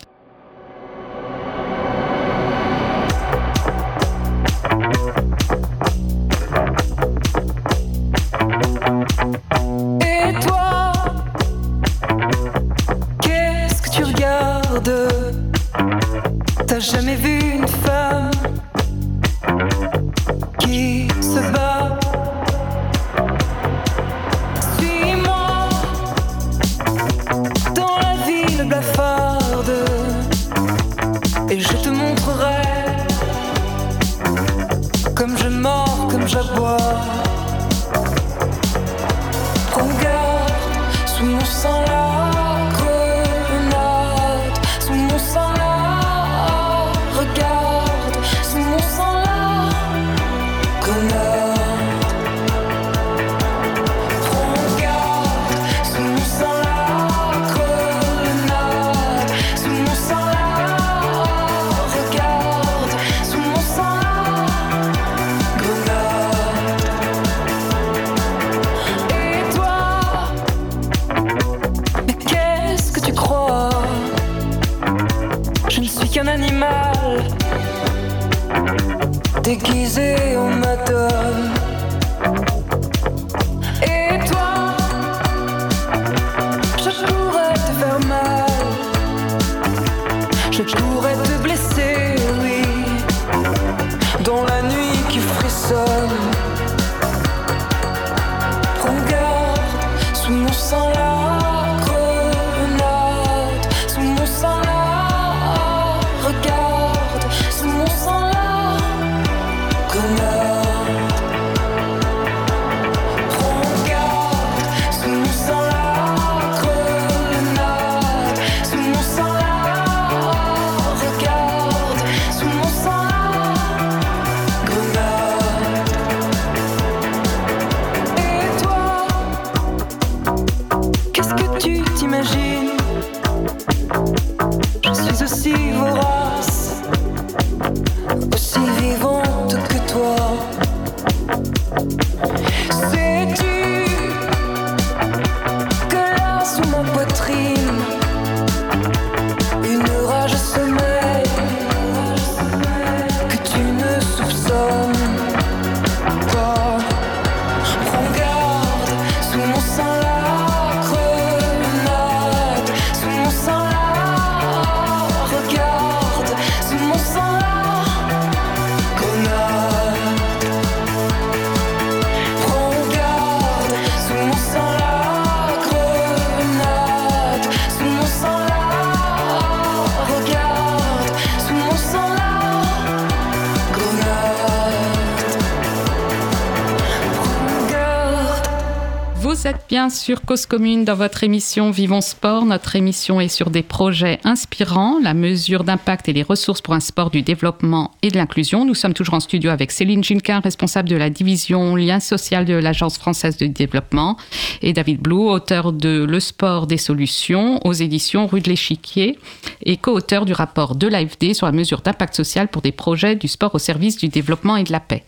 Sur Cause Commune dans votre émission Vivons Sport. Notre émission est sur des projets inspirants, la mesure d'impact et les ressources pour un sport du développement et de l'inclusion. Nous sommes toujours en studio avec Céline Junquin, responsable de la division lien social de l'Agence française de développement, et David Blou, auteur de Le sport des solutions aux éditions Rue de l'Échiquier et co-auteur du rapport de l'AFD sur la mesure d'impact social pour des projets du sport au service du développement et de la paix.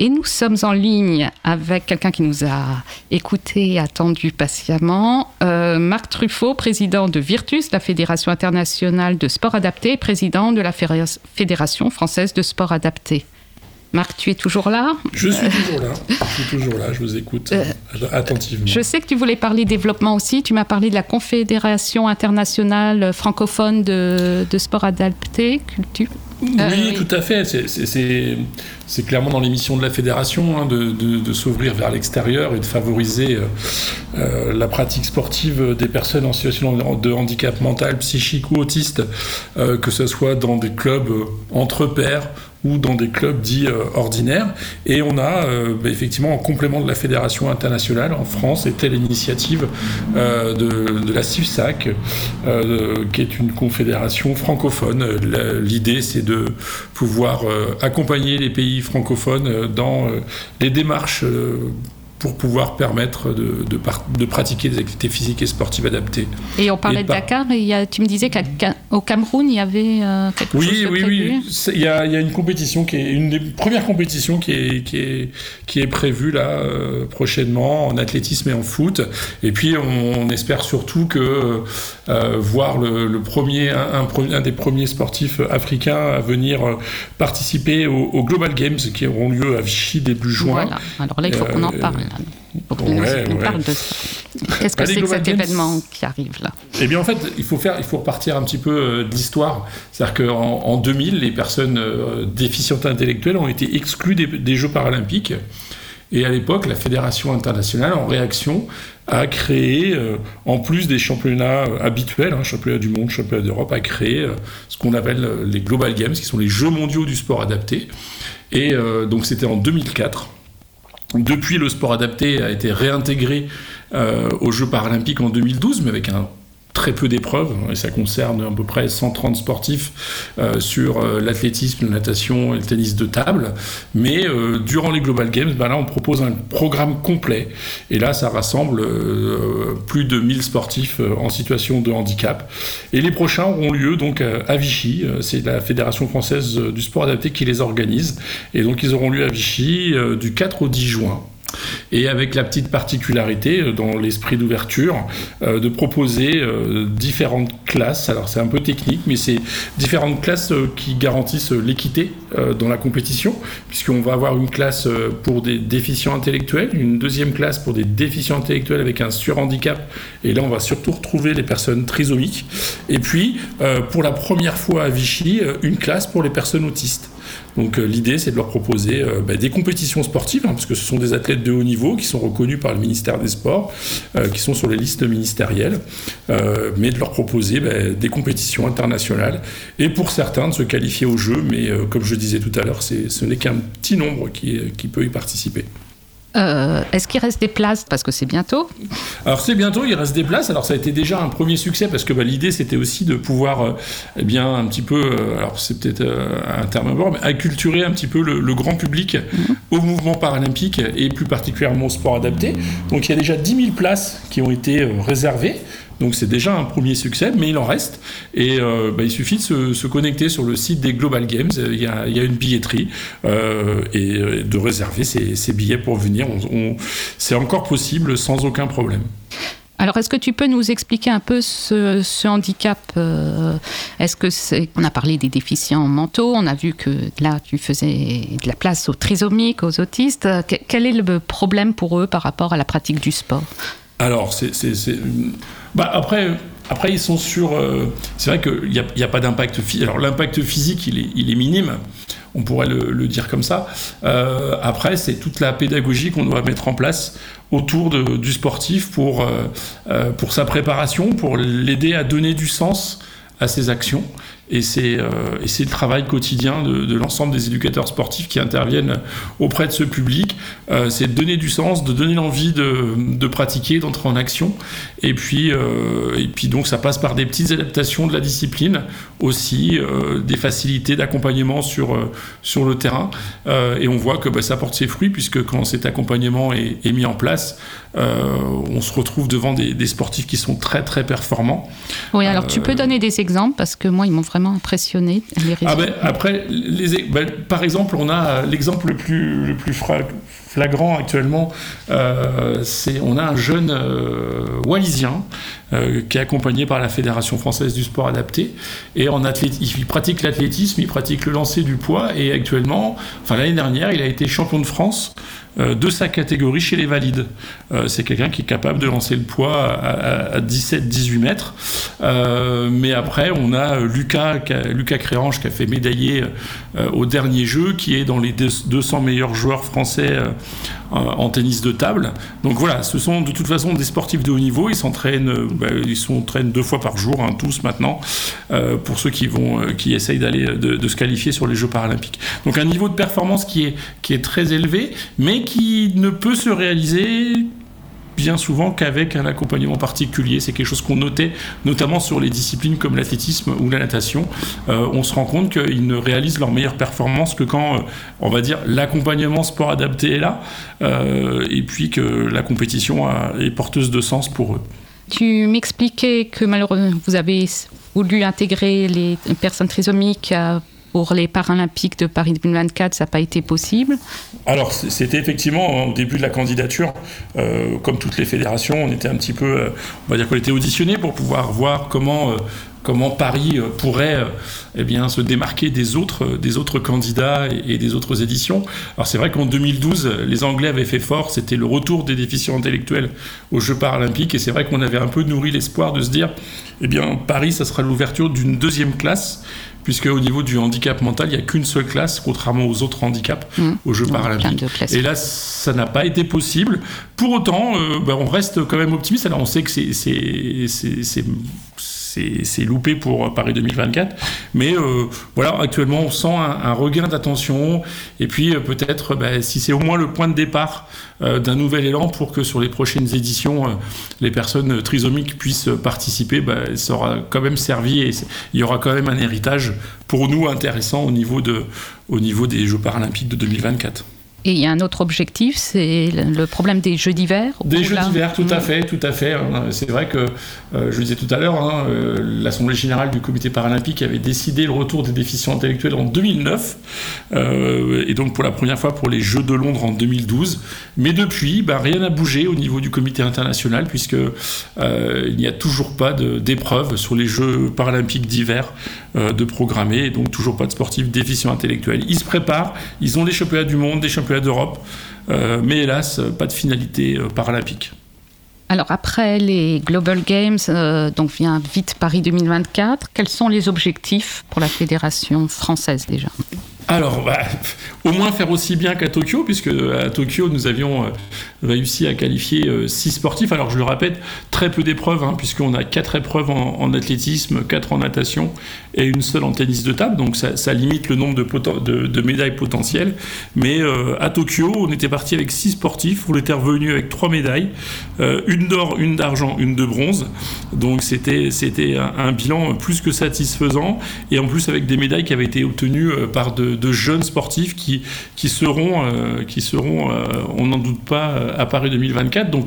Et nous sommes en ligne avec quelqu'un qui nous a écouté et attendu patiemment, euh, Marc Truffaut, président de Virtus, la Fédération internationale de sport adapté, président de la Fédé- Fédération française de sport adapté. Marc, tu es toujours là Je suis toujours là. Je suis toujours là. Je vous écoute Euh, euh, attentivement. Je sais que tu voulais parler développement aussi. Tu m'as parlé de la Confédération internationale francophone de, de sport adapté, culture. Oui, Euh, tout à fait. C'est- clairement dans l'émission de la fédération hein, de, de- de s'ouvrir vers l'extérieur et de favoriser euh, euh, la pratique sportive des personnes en situation de handicap mental, psychique ou autiste, euh, que ce soit dans des clubs euh, entre pairs ou dans des clubs dits euh, ordinaires. Et on a euh, bah, effectivement, en complément de la fédération internationale, en France, était l'initiative euh, de, de la CIFSAC, euh, qui est une confédération francophone. L'idée, c'est de pouvoir accompagner les pays francophones dans les démarches pour pouvoir permettre de, de par- de pratiquer des activités physiques et sportives adaptées. Et on parlait Et de Dakar, et il y a- tu me disais qu'au Cameroun, il y avait euh, quelque chose Oui, de oui, prévu. oui. Il y a, il y a une compétition qui est une des premières compétitions qui est, qui est, qui est prévue là euh, prochainement en athlétisme et en foot. Et puis on, on espère surtout que euh, voir le, le premier, un, un pre- un des premiers sportifs africains à venir participer aux, Global Games qui auront lieu à Vichy début juin. Voilà. Alors là, il faut qu'on en parle. Là. Il faut qu'on nous- ouais, nous ouais. parle de ça. Qu'est-ce que Bah, c'est que cet Games, événement qui arrive là? Eh bien, en fait, il faut faire, il faut repartir un petit peu euh, de l'histoire. C'est-à-dire qu'en en 2000, les personnes euh, déficientes intellectuelles ont été exclues des, des Jeux paralympiques. Et à l'époque, la Fédération internationale, en réaction, a créé, euh, en plus des championnats habituels, hein, championnat du monde, championnat d'Europe, a créé euh, ce qu'on appelle les Global Games, qui sont les Jeux mondiaux du sport adapté. Et euh, donc, c'était en 2004. Depuis, le sport adapté a été réintégré euh, aux Jeux paralympiques en 2012, mais avec un très peu d'épreuves, et ça concerne à peu près 130 sportifs euh, sur euh, l'athlétisme, la natation et le tennis de table. Mais euh, durant les Global Games, ben là, on propose un programme complet. Et là, ça rassemble plus de 1000 sportifs en situation de handicap. Et les prochains auront lieu donc à Vichy. C'est la Fédération française du sport adapté qui les organise. Et donc, ils auront lieu à Vichy du 4 au 10 juin. Et avec la petite particularité euh, dans l'esprit d'ouverture euh, de proposer euh, différentes classes. Alors c'est un peu technique, mais c'est différentes classes qui garantissent l'équité dans la compétition, puisqu'on va avoir une classe pour des déficients intellectuels, une deuxième classe pour des déficients intellectuels avec un surhandicap, et là on va surtout retrouver les personnes trisomiques, et puis pour la première fois à Vichy, une classe pour les personnes autistes. Donc euh, l'idée, c'est de leur proposer euh, bah, des compétitions sportives, hein, parce que ce sont des athlètes de haut niveau qui sont reconnus par le ministère des Sports, euh, qui sont sur les listes ministérielles, mais de leur proposer bah, des compétitions internationales, et pour certains de se qualifier au jeu, mais comme je disais tout à l'heure, ce n'est qu'un petit nombre qui peut y participer. Euh, Est-ce qu'il reste des places? Parce que c'est bientôt. Alors c'est bientôt, il reste des places. Alors ça a été déjà un premier succès parce que bah, l'idée c'était aussi de pouvoir, euh, eh bien un petit peu, euh, alors c'est peut-être un terme à bord, mais acculturer un petit peu le, le grand public au mouvement paralympique et plus particulièrement au sport adapté. Donc il y a déjà 10 000 places qui ont été réservées. Donc c'est déjà un premier succès, mais il en reste. Et euh, bah, il suffit de se, connecter sur le site des Global Games. Il y a, il y a une billetterie euh, et euh, de réserver ses, ses billets pour venir. C'est encore possible sans aucun problème. Alors, est-ce que tu peux nous expliquer un peu ce, handicap euh, Est-ce que c'est On a parlé des déficients mentaux. On a vu que là, tu faisais de la place aux trisomiques, aux autistes. Que- Quel est le problème pour eux par rapport à la pratique du sport? Alors, c'est. Bah, après. Ils sont sur. euh, c'est vrai qu'il n'y a, pas d'impact physique. Alors, l'impact physique, il est, minime. On pourrait le, dire comme ça. Euh, après, c'est toute la pédagogie qu'on doit mettre en place autour du sportif euh, pour sa préparation, pour l'aider à donner du sens à ses actions. Et c'est euh, et c'est le travail quotidien de, l'ensemble des éducateurs sportifs qui interviennent auprès de ce public. Euh, c'est de donner du sens, de donner l'envie de, pratiquer, d'entrer en action. Et puis, euh, et puis donc ça passe par des petites adaptations de la discipline, aussi des facilités d'accompagnement sur, sur le terrain. Et on voit que bah, ça porte ses fruits puisque quand cet accompagnement est, mis en place, on se retrouve devant des, des sportifs qui sont très très performants. Oui, alors tu peux donner des exemples parce que moi, ils m'ont vraiment impressionné. Les Ah ben, après, les, ben, par exemple, on a euh, l'exemple le plus, le plus fra- flagrant actuellement, euh, c'est on a un jeune euh, wallisien euh, qui est accompagné par la Fédération française du sport adapté et en athléti- il pratique l'athlétisme, il pratique le lancer du poids et actuellement, enfin l'année dernière, il a été champion de France euh, de sa catégorie chez les valides. Euh, c'est quelqu'un qui est capable de lancer le poids à, à 17-18 mètres. Euh, mais après, on a Lucas, Lucas Créange qui a fait médailler au dernier jeu, qui est dans les deux- 200 meilleurs joueurs français en en tennis de table. Donc voilà, ce sont de toute façon des sportifs de haut niveau. Ils s'entraînent, euh, bah, ils s'entraînent deux fois par jour, hein, tous maintenant, euh, pour ceux qui vont, euh, essayent de, se qualifier sur les Jeux paralympiques. Donc un niveau de performance qui est très élevé, mais qui ne peut se réaliser souvent qu'avec un accompagnement particulier. C'est quelque chose qu'on notait notamment sur les disciplines comme l'athlétisme ou la natation. Euh, on se rend compte qu'ils ne réalisent leur meilleure performance que quand, euh, on va dire, l'accompagnement sport adapté est là, euh, et puis que la compétition est porteuse de sens pour eux. Tu m'expliquais que malheureusement, vous avez voulu intégrer les personnes trisomiques euh, pour les Paralympiques de Paris 2024, ça n'a pas été possible. Alors, c'était effectivement au début de la candidature, euh, comme toutes les fédérations, on était un petit peu, euh, on va dire qu'on était auditionné pour pouvoir voir comment, euh, comment Paris euh, pourrait euh, eh bien, se démarquer des autres, euh, des autres candidats et, et des autres éditions. Alors, c'est vrai qu'en 2012, euh, les Anglais avaient fait fort, c'était le retour des déficients intellectuels aux Jeux paralympiques, et c'est vrai qu'on avait un peu nourri l'espoir de se dire, eh bien, Paris, ça sera l'ouverture d'une deuxième classe puisque au niveau du handicap mental, il n'y a qu'une seule classe, contrairement aux autres handicaps Mmh. aux Jeux Donc, paralympiques. Et là, ça n'a pas été possible. Pour autant, euh, ben, on reste quand même optimiste. Alors, on sait que c'est- c'est- loupé pour Paris 2024, mais euh, voilà, actuellement, on sent un, regain d'attention. Et puis, euh, peut-être, ben, si c'est au moins le point de départ euh, d'un nouvel élan pour que sur les prochaines éditions, euh, les personnes trisomiques puissent participer, ça aura quand même servi et il y aura quand même un héritage pour nous intéressant au niveau des Jeux paralympiques de 2024. Et il y a un autre objectif, c'est le problème des jeux d'hiver. Des jeux d'hiver, tout à Mm. fait, tout à fait. hein. C'est vrai que, euh, je le disais tout à l'heure, hein, euh, l'Assemblée générale du Comité paralympique avait décidé le retour des déficients intellectuels en 2009, euh, et donc pour la première fois pour les Jeux de Londres en 2012. Mais depuis, bah, rien n'a bougé au niveau du Comité international, puisque euh, il n'y a toujours pas d'épreuve sur les Jeux paralympiques d'hiver euh, de programmer, et donc toujours pas de sportifs déficients intellectuels. Ils se préparent, ils ont des championnats du monde, des championnats d'Europe, euh, mais hélas, pas de finalité euh, paralympique. Alors après les Global Games, euh, donc vient vite Paris 2024. Quels sont les objectifs pour la fédération française déjà? Alors, bah, au moins faire aussi bien qu'à Tokyo, puisque à Tokyo, nous avions réussi à qualifier euh, six sportifs. Alors, je le répète, très peu d'épreuves, hein, puisqu'on a quatre épreuves en, athlétisme, quatre en natation et une seule en tennis de table. Donc, ça, limite le nombre de, médailles potentielles. Mais euh, à Tokyo, on était parti avec six sportifs. On était revenu avec trois médailles, euh, une d'or, une d'argent, une de bronze. Donc, c'était un, un bilan plus que satisfaisant. Et en plus, avec des médailles qui avaient été obtenues euh, par de, jeunes sportifs qui, qui seront, euh, qui seront euh, on n'en doute pas, euh, à Paris 2024. Donc,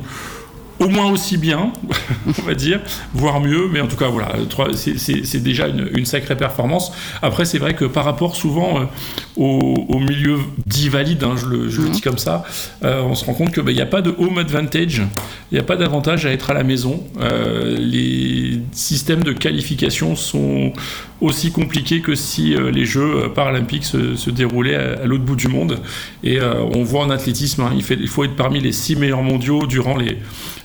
au moins aussi bien, on va dire, voire mieux, mais en tout cas, voilà, c'est- déjà une, une sacrée performance. Après, c'est vrai que par rapport souvent euh, au, au milieu dit valide, hein, je, le, je le dis comme ça, euh, on se rend compte qu'il n'y a pas de home advantage, il n'y a pas d'avantage à être à la maison. Euh, les systèmes de qualification sont aussi compliqués que si euh, les Jeux euh, paralympiques se, déroulaient à, l'autre bout du monde. Et euh, on voit en athlétisme, hein, il, faut être parmi les six meilleurs mondiaux durant les,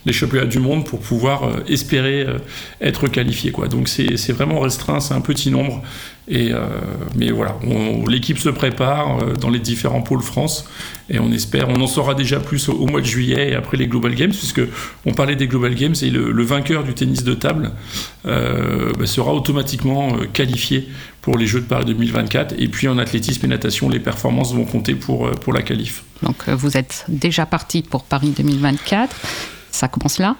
les championnats du monde pour pouvoir espérer être qualifié. Quoi. Donc c'est vraiment restreint, c'est un petit nombre. Euh, mais voilà, l'équipe se prépare euh, dans les différents pôles France et on espère, on en saura déjà plus au, mois de juillet et après les Global Games, puisque on parlait des Global Games et le, vainqueur du tennis de table euh, bah, sera automatiquement qualifié pour les Jeux de Paris 2024. Et puis en athlétisme et natation, les performances vont compter pour, pour la qualif. Donc vous êtes déjà parti pour Paris 2024. Ça commence là.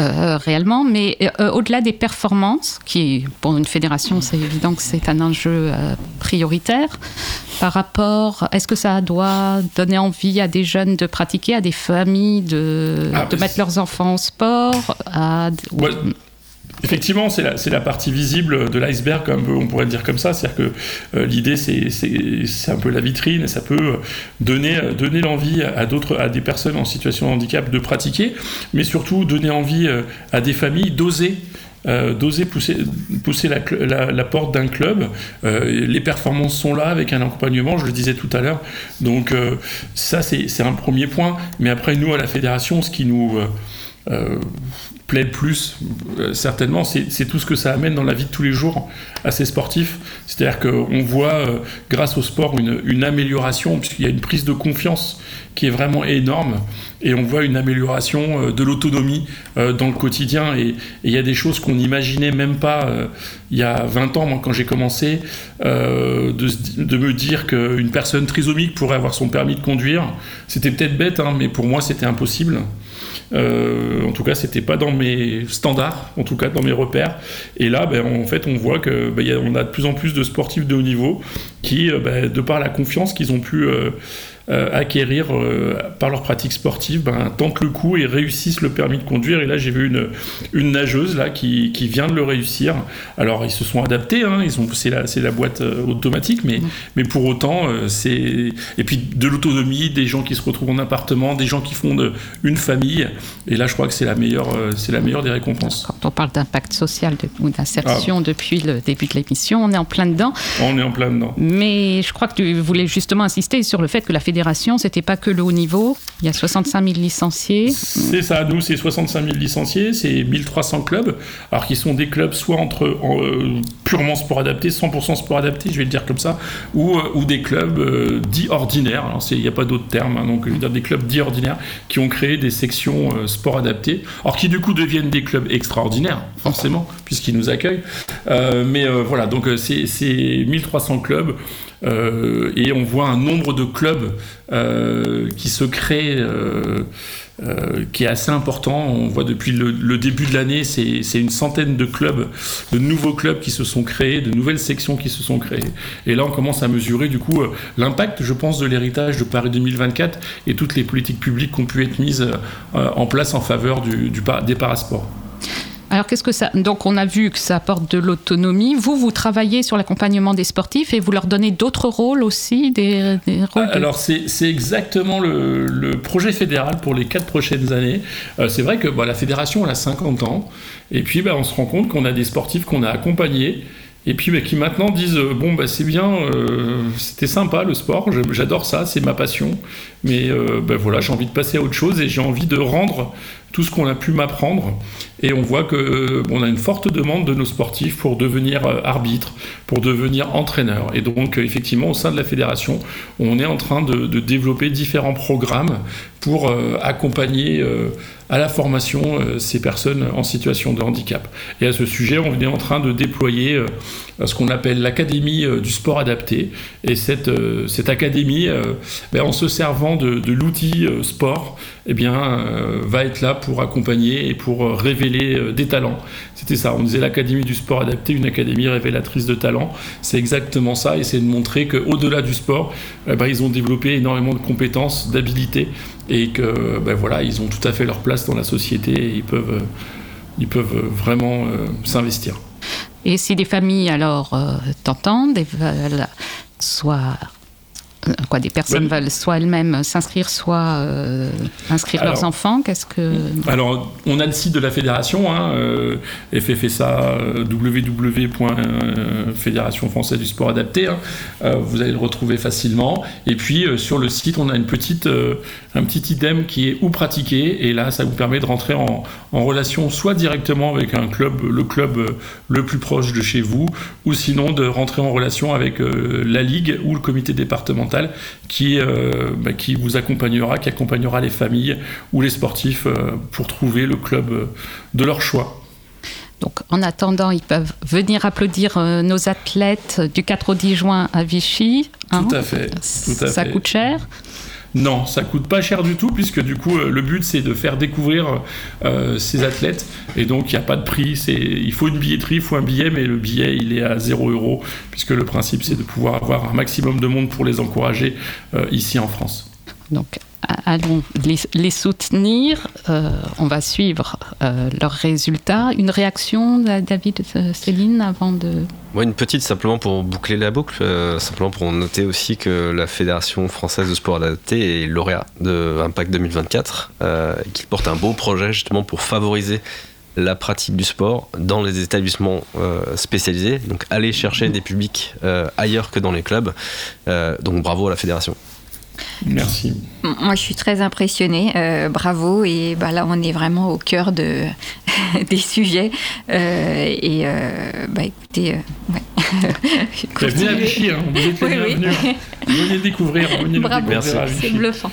euh, réellement, mais euh, au-delà des performances, qui pour une fédération c'est évident que c'est un enjeu euh, prioritaire, par rapport, est-ce que ça doit donner envie à des jeunes de pratiquer, à des familles de, Ah, de mettre leurs enfants au sport à... Ouais. Effectivement, c'est la, partie visible de l'iceberg, on pourrait le dire comme ça. C'est-à-dire que euh, l'idée, c'est, un peu la vitrine et ça peut euh, donner, euh, donner l'envie à, des personnes en situation de handicap de pratiquer, mais surtout donner envie à des familles d'oser. d'oser pousser, la, porte d'un club. Les performances sont là avec un accompagnement, je le disais tout à l'heure. Donc ça, c'est un premier point. Mais après, nous, à la fédération, ce qui nous... plaît le plus, euh, certainement, c'est tout ce que ça amène dans la vie de tous les jours à ces sportifs. C'est-à-dire qu'on voit, euh, grâce au sport, une, amélioration, puisqu'il y a une prise de confiance qui est vraiment énorme, et on voit une amélioration euh, de l'autonomie dans le quotidien, et il y a des choses qu'on n'imaginait même pas il y a 20 ans, moi, quand j'ai commencé, de, de me dire qu'une personne trisomique pourrait avoir son permis de conduire. C'était peut-être bête, hein, mais pour moi, c'était impossible. Euh, en tout cas, c'était pas dans mes standards, en tout cas dans mes repères. Et là, ben, en fait, on voit que ben, a- on a de plus en plus de sportifs de haut niveau qui, euh, ben, de par la confiance qu'ils ont pu euh, acquérir euh, par leur pratique sportive, ben, tentent le coup et réussissent le permis de conduire. Et là, j'ai vu une, une nageuse là qui, qui vient de le réussir. Alors, ils se sont adaptés, hein, ils ont c'est la, c'est la boîte euh, automatique, mais, mais pour autant, euh, c'est et puis de l'autonomie, des gens qui se retrouvent en appartement, des gens qui fondent une famille. Et là, je crois que c'est la meilleure, euh, c'est la meilleure des récompenses. Quand on parle d'impact social de- ou Ah. d'insertion depuis le début de l'émission, on est en plein dedans. On est en plein dedans. Mais je crois que tu voulais justement insister sur le fait que la c'était pas que le haut niveau. Il y a 65 000 licenciés. C'est ça, nous c'est 65 000 licenciés, c'est 1300 clubs, alors qui sont des clubs soit entre en, euh, purement sport adapté, 100% sport adapté, je vais le dire comme ça, ou, euh, des clubs euh, dits ordinaires, il n'y a pas d'autre terme, hein, donc je veux dire des clubs dits ordinaires qui ont créé des sections sport adapté, alors qui du coup deviennent des clubs extraordinaire, forcément, puisqu'ils nous accueillent. Mais voilà, donc c'est 1300 clubs. Euh, et on voit un nombre de clubs euh, qui se créent, euh, qui est assez important. On voit depuis le, début de l'année, c'est une centaine de clubs, de nouveaux clubs qui se sont créés, de nouvelles sections qui se sont créées. Et là, on commence à mesurer du coup l'impact, je pense, de l'héritage de Paris 2024 et toutes les politiques publiques qui ont pu être mises en place en faveur des parasports. Alors, qu'est-ce que ça. Donc, on a vu que ça apporte de l'autonomie. Vous, vous travaillez sur l'accompagnement des sportifs et vous leur donnez d'autres rôles aussi, des, Alors c'est exactement le, projet fédéral pour les quatre prochaines années. Euh, c'est vrai que bah, la fédération elle a 50 ans et puis bah, on se rend compte qu'on a des sportifs qu'on a accompagnés et puis bah, qui maintenant disent euh, bon c'est bien, euh, c'était sympa le sport, j'adore ça, c'est ma passion, mais voilà j'ai envie de passer à autre chose et j'ai envie de rendre tout ce qu'on a pu m'apprendre. Et on voit que euh, on a une forte demande de nos sportifs pour devenir euh, arbitre, pour devenir entraîneur. Et donc euh, effectivement au sein de la fédération, on est en train de, développer différents programmes pour accompagner à la formation ces personnes en situation de handicap. Et à ce sujet, on est en train de déployer ce qu'on appelle l'académie du sport adapté. Et cette, cette académie, ben, en se servant de, l'outil sport, eh bien, va être là pour accompagner et pour euh, révéler euh, des talents. C'était ça, on disait l'académie du sport adapté, une académie révélatrice de talents. C'est exactement ça, et c'est de montrer qu'au-delà du sport, eh ben, ils ont développé énormément de compétences, d'habilités, et que ben, voilà, ils ont tout à fait leur place dans la société et ils peuvent, euh, ils peuvent vraiment s'investir. Et si des familles, alors, t'entendent et veulent soit. Euh, Quoi, des personnes Ouais. veulent soit elles-mêmes s'inscrire, soit euh, inscrire leurs enfants. Qu'est-ce que. Alors, on a le site de la fédération, hein, euh, FFSA, euh, www.fédération française du sport adapté. hein. Euh, vous allez le retrouver facilement. Et puis, euh, sur le site, on a une petite, euh, un petit idem qui est où pratiquer. Et là, ça vous permet de rentrer en, en relation soit directement avec un club, le club euh, le plus proche de chez vous, ou sinon de rentrer en relation avec euh, la ligue ou le comité départemental qui, euh, bah, qui vous accompagnera, qui accompagnera les familles ou les sportifs euh, pour trouver le club de leur choix. Donc, en attendant, ils peuvent venir applaudir euh, nos athlètes du 4 au 10 juin à Vichy. hein. Tout à fait. Tout à Ça fait. coûte cher. Non, ça coûte pas cher du tout, puisque du coup, euh, le but c'est de faire découvrir euh, ces athlètes. Et donc, il n'y a pas de prix. Il faut une billetterie, il faut un billet, mais le billet il est à 0 euros, puisque le principe c'est de pouvoir avoir un maximum de monde pour les encourager euh, ici en France. Allons les, soutenir. Euh, on va suivre euh, leurs résultats. Une réaction, da- David, euh, Céline, avant de. Moi, une petite simplement pour boucler la boucle, euh, simplement pour noter aussi que la Fédération française de sport adapté est lauréat de Impact 2024, euh, et qu'il porte un beau projet justement pour favoriser la pratique du sport dans les établissements euh, spécialisés, donc aller chercher des publics euh, ailleurs que dans les clubs. Euh, donc bravo à la fédération. Merci. Moi, je suis très impressionnée. euh, bravo. Et bah, là, on est vraiment au cœur de, des sujets. Euh, et euh, bah, écoutez, euh, ouais. Venez à Vichy, hein, vous êtes les Oui, oui. bienvenus. Venez découvrir, venez Bravo. C'est bluffant.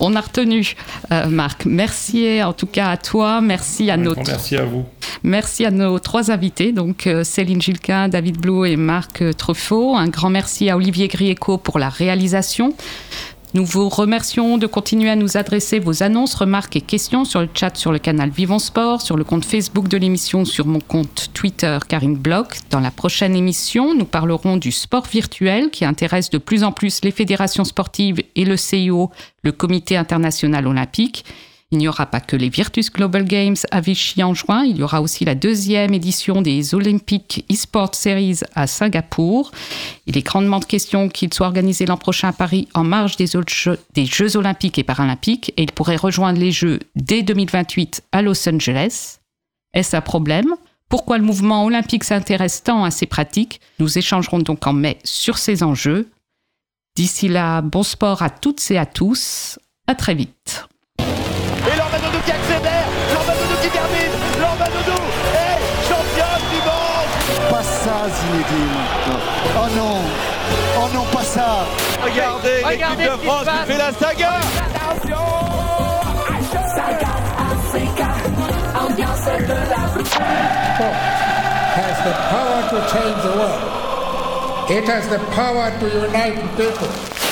On a retenu, euh, Marc. Merci en tout cas à toi. Merci à nos grand merci à vous. Merci à nos trois invités, donc Céline Gilquin, David Blou et Marc Truffaut. Un grand merci à Olivier Grieco pour la réalisation. Nous vous remercions de continuer à nous adresser vos annonces, remarques et questions sur le chat sur le canal Vivons Sport, sur le compte Facebook de l'émission, sur mon compte Twitter Karine Bloch. Dans la prochaine émission, nous parlerons du sport virtuel qui intéresse de plus en plus les fédérations sportives et le CIO, le Comité international olympique. Il n'y aura pas que les Virtus Global Games à Vichy en juin, il y aura aussi la deuxième édition des Olympic eSport Series à Singapour. Il est grandement de question qu'il soit organisé l'an prochain à Paris en marge des, autres Jeux Olympiques et Paralympiques et il pourrait rejoindre les Jeux dès 2028 à Los Angeles. Est-ce un problème? Pourquoi le mouvement olympique s'intéresse tant à ces pratiques? Nous échangerons donc en mai sur ces enjeux. D'ici là, bon sport à toutes et à tous. À très vite. Et Lormanodo qui accélère, Lormanodo qui termine, Lormanodo est championne du monde Pas ça, Zinedine. Oh non. Oh non, pas ça. Regardez, l'équipe de France qui fait la saga Ambiance de la to change the world. It has the power to unite people.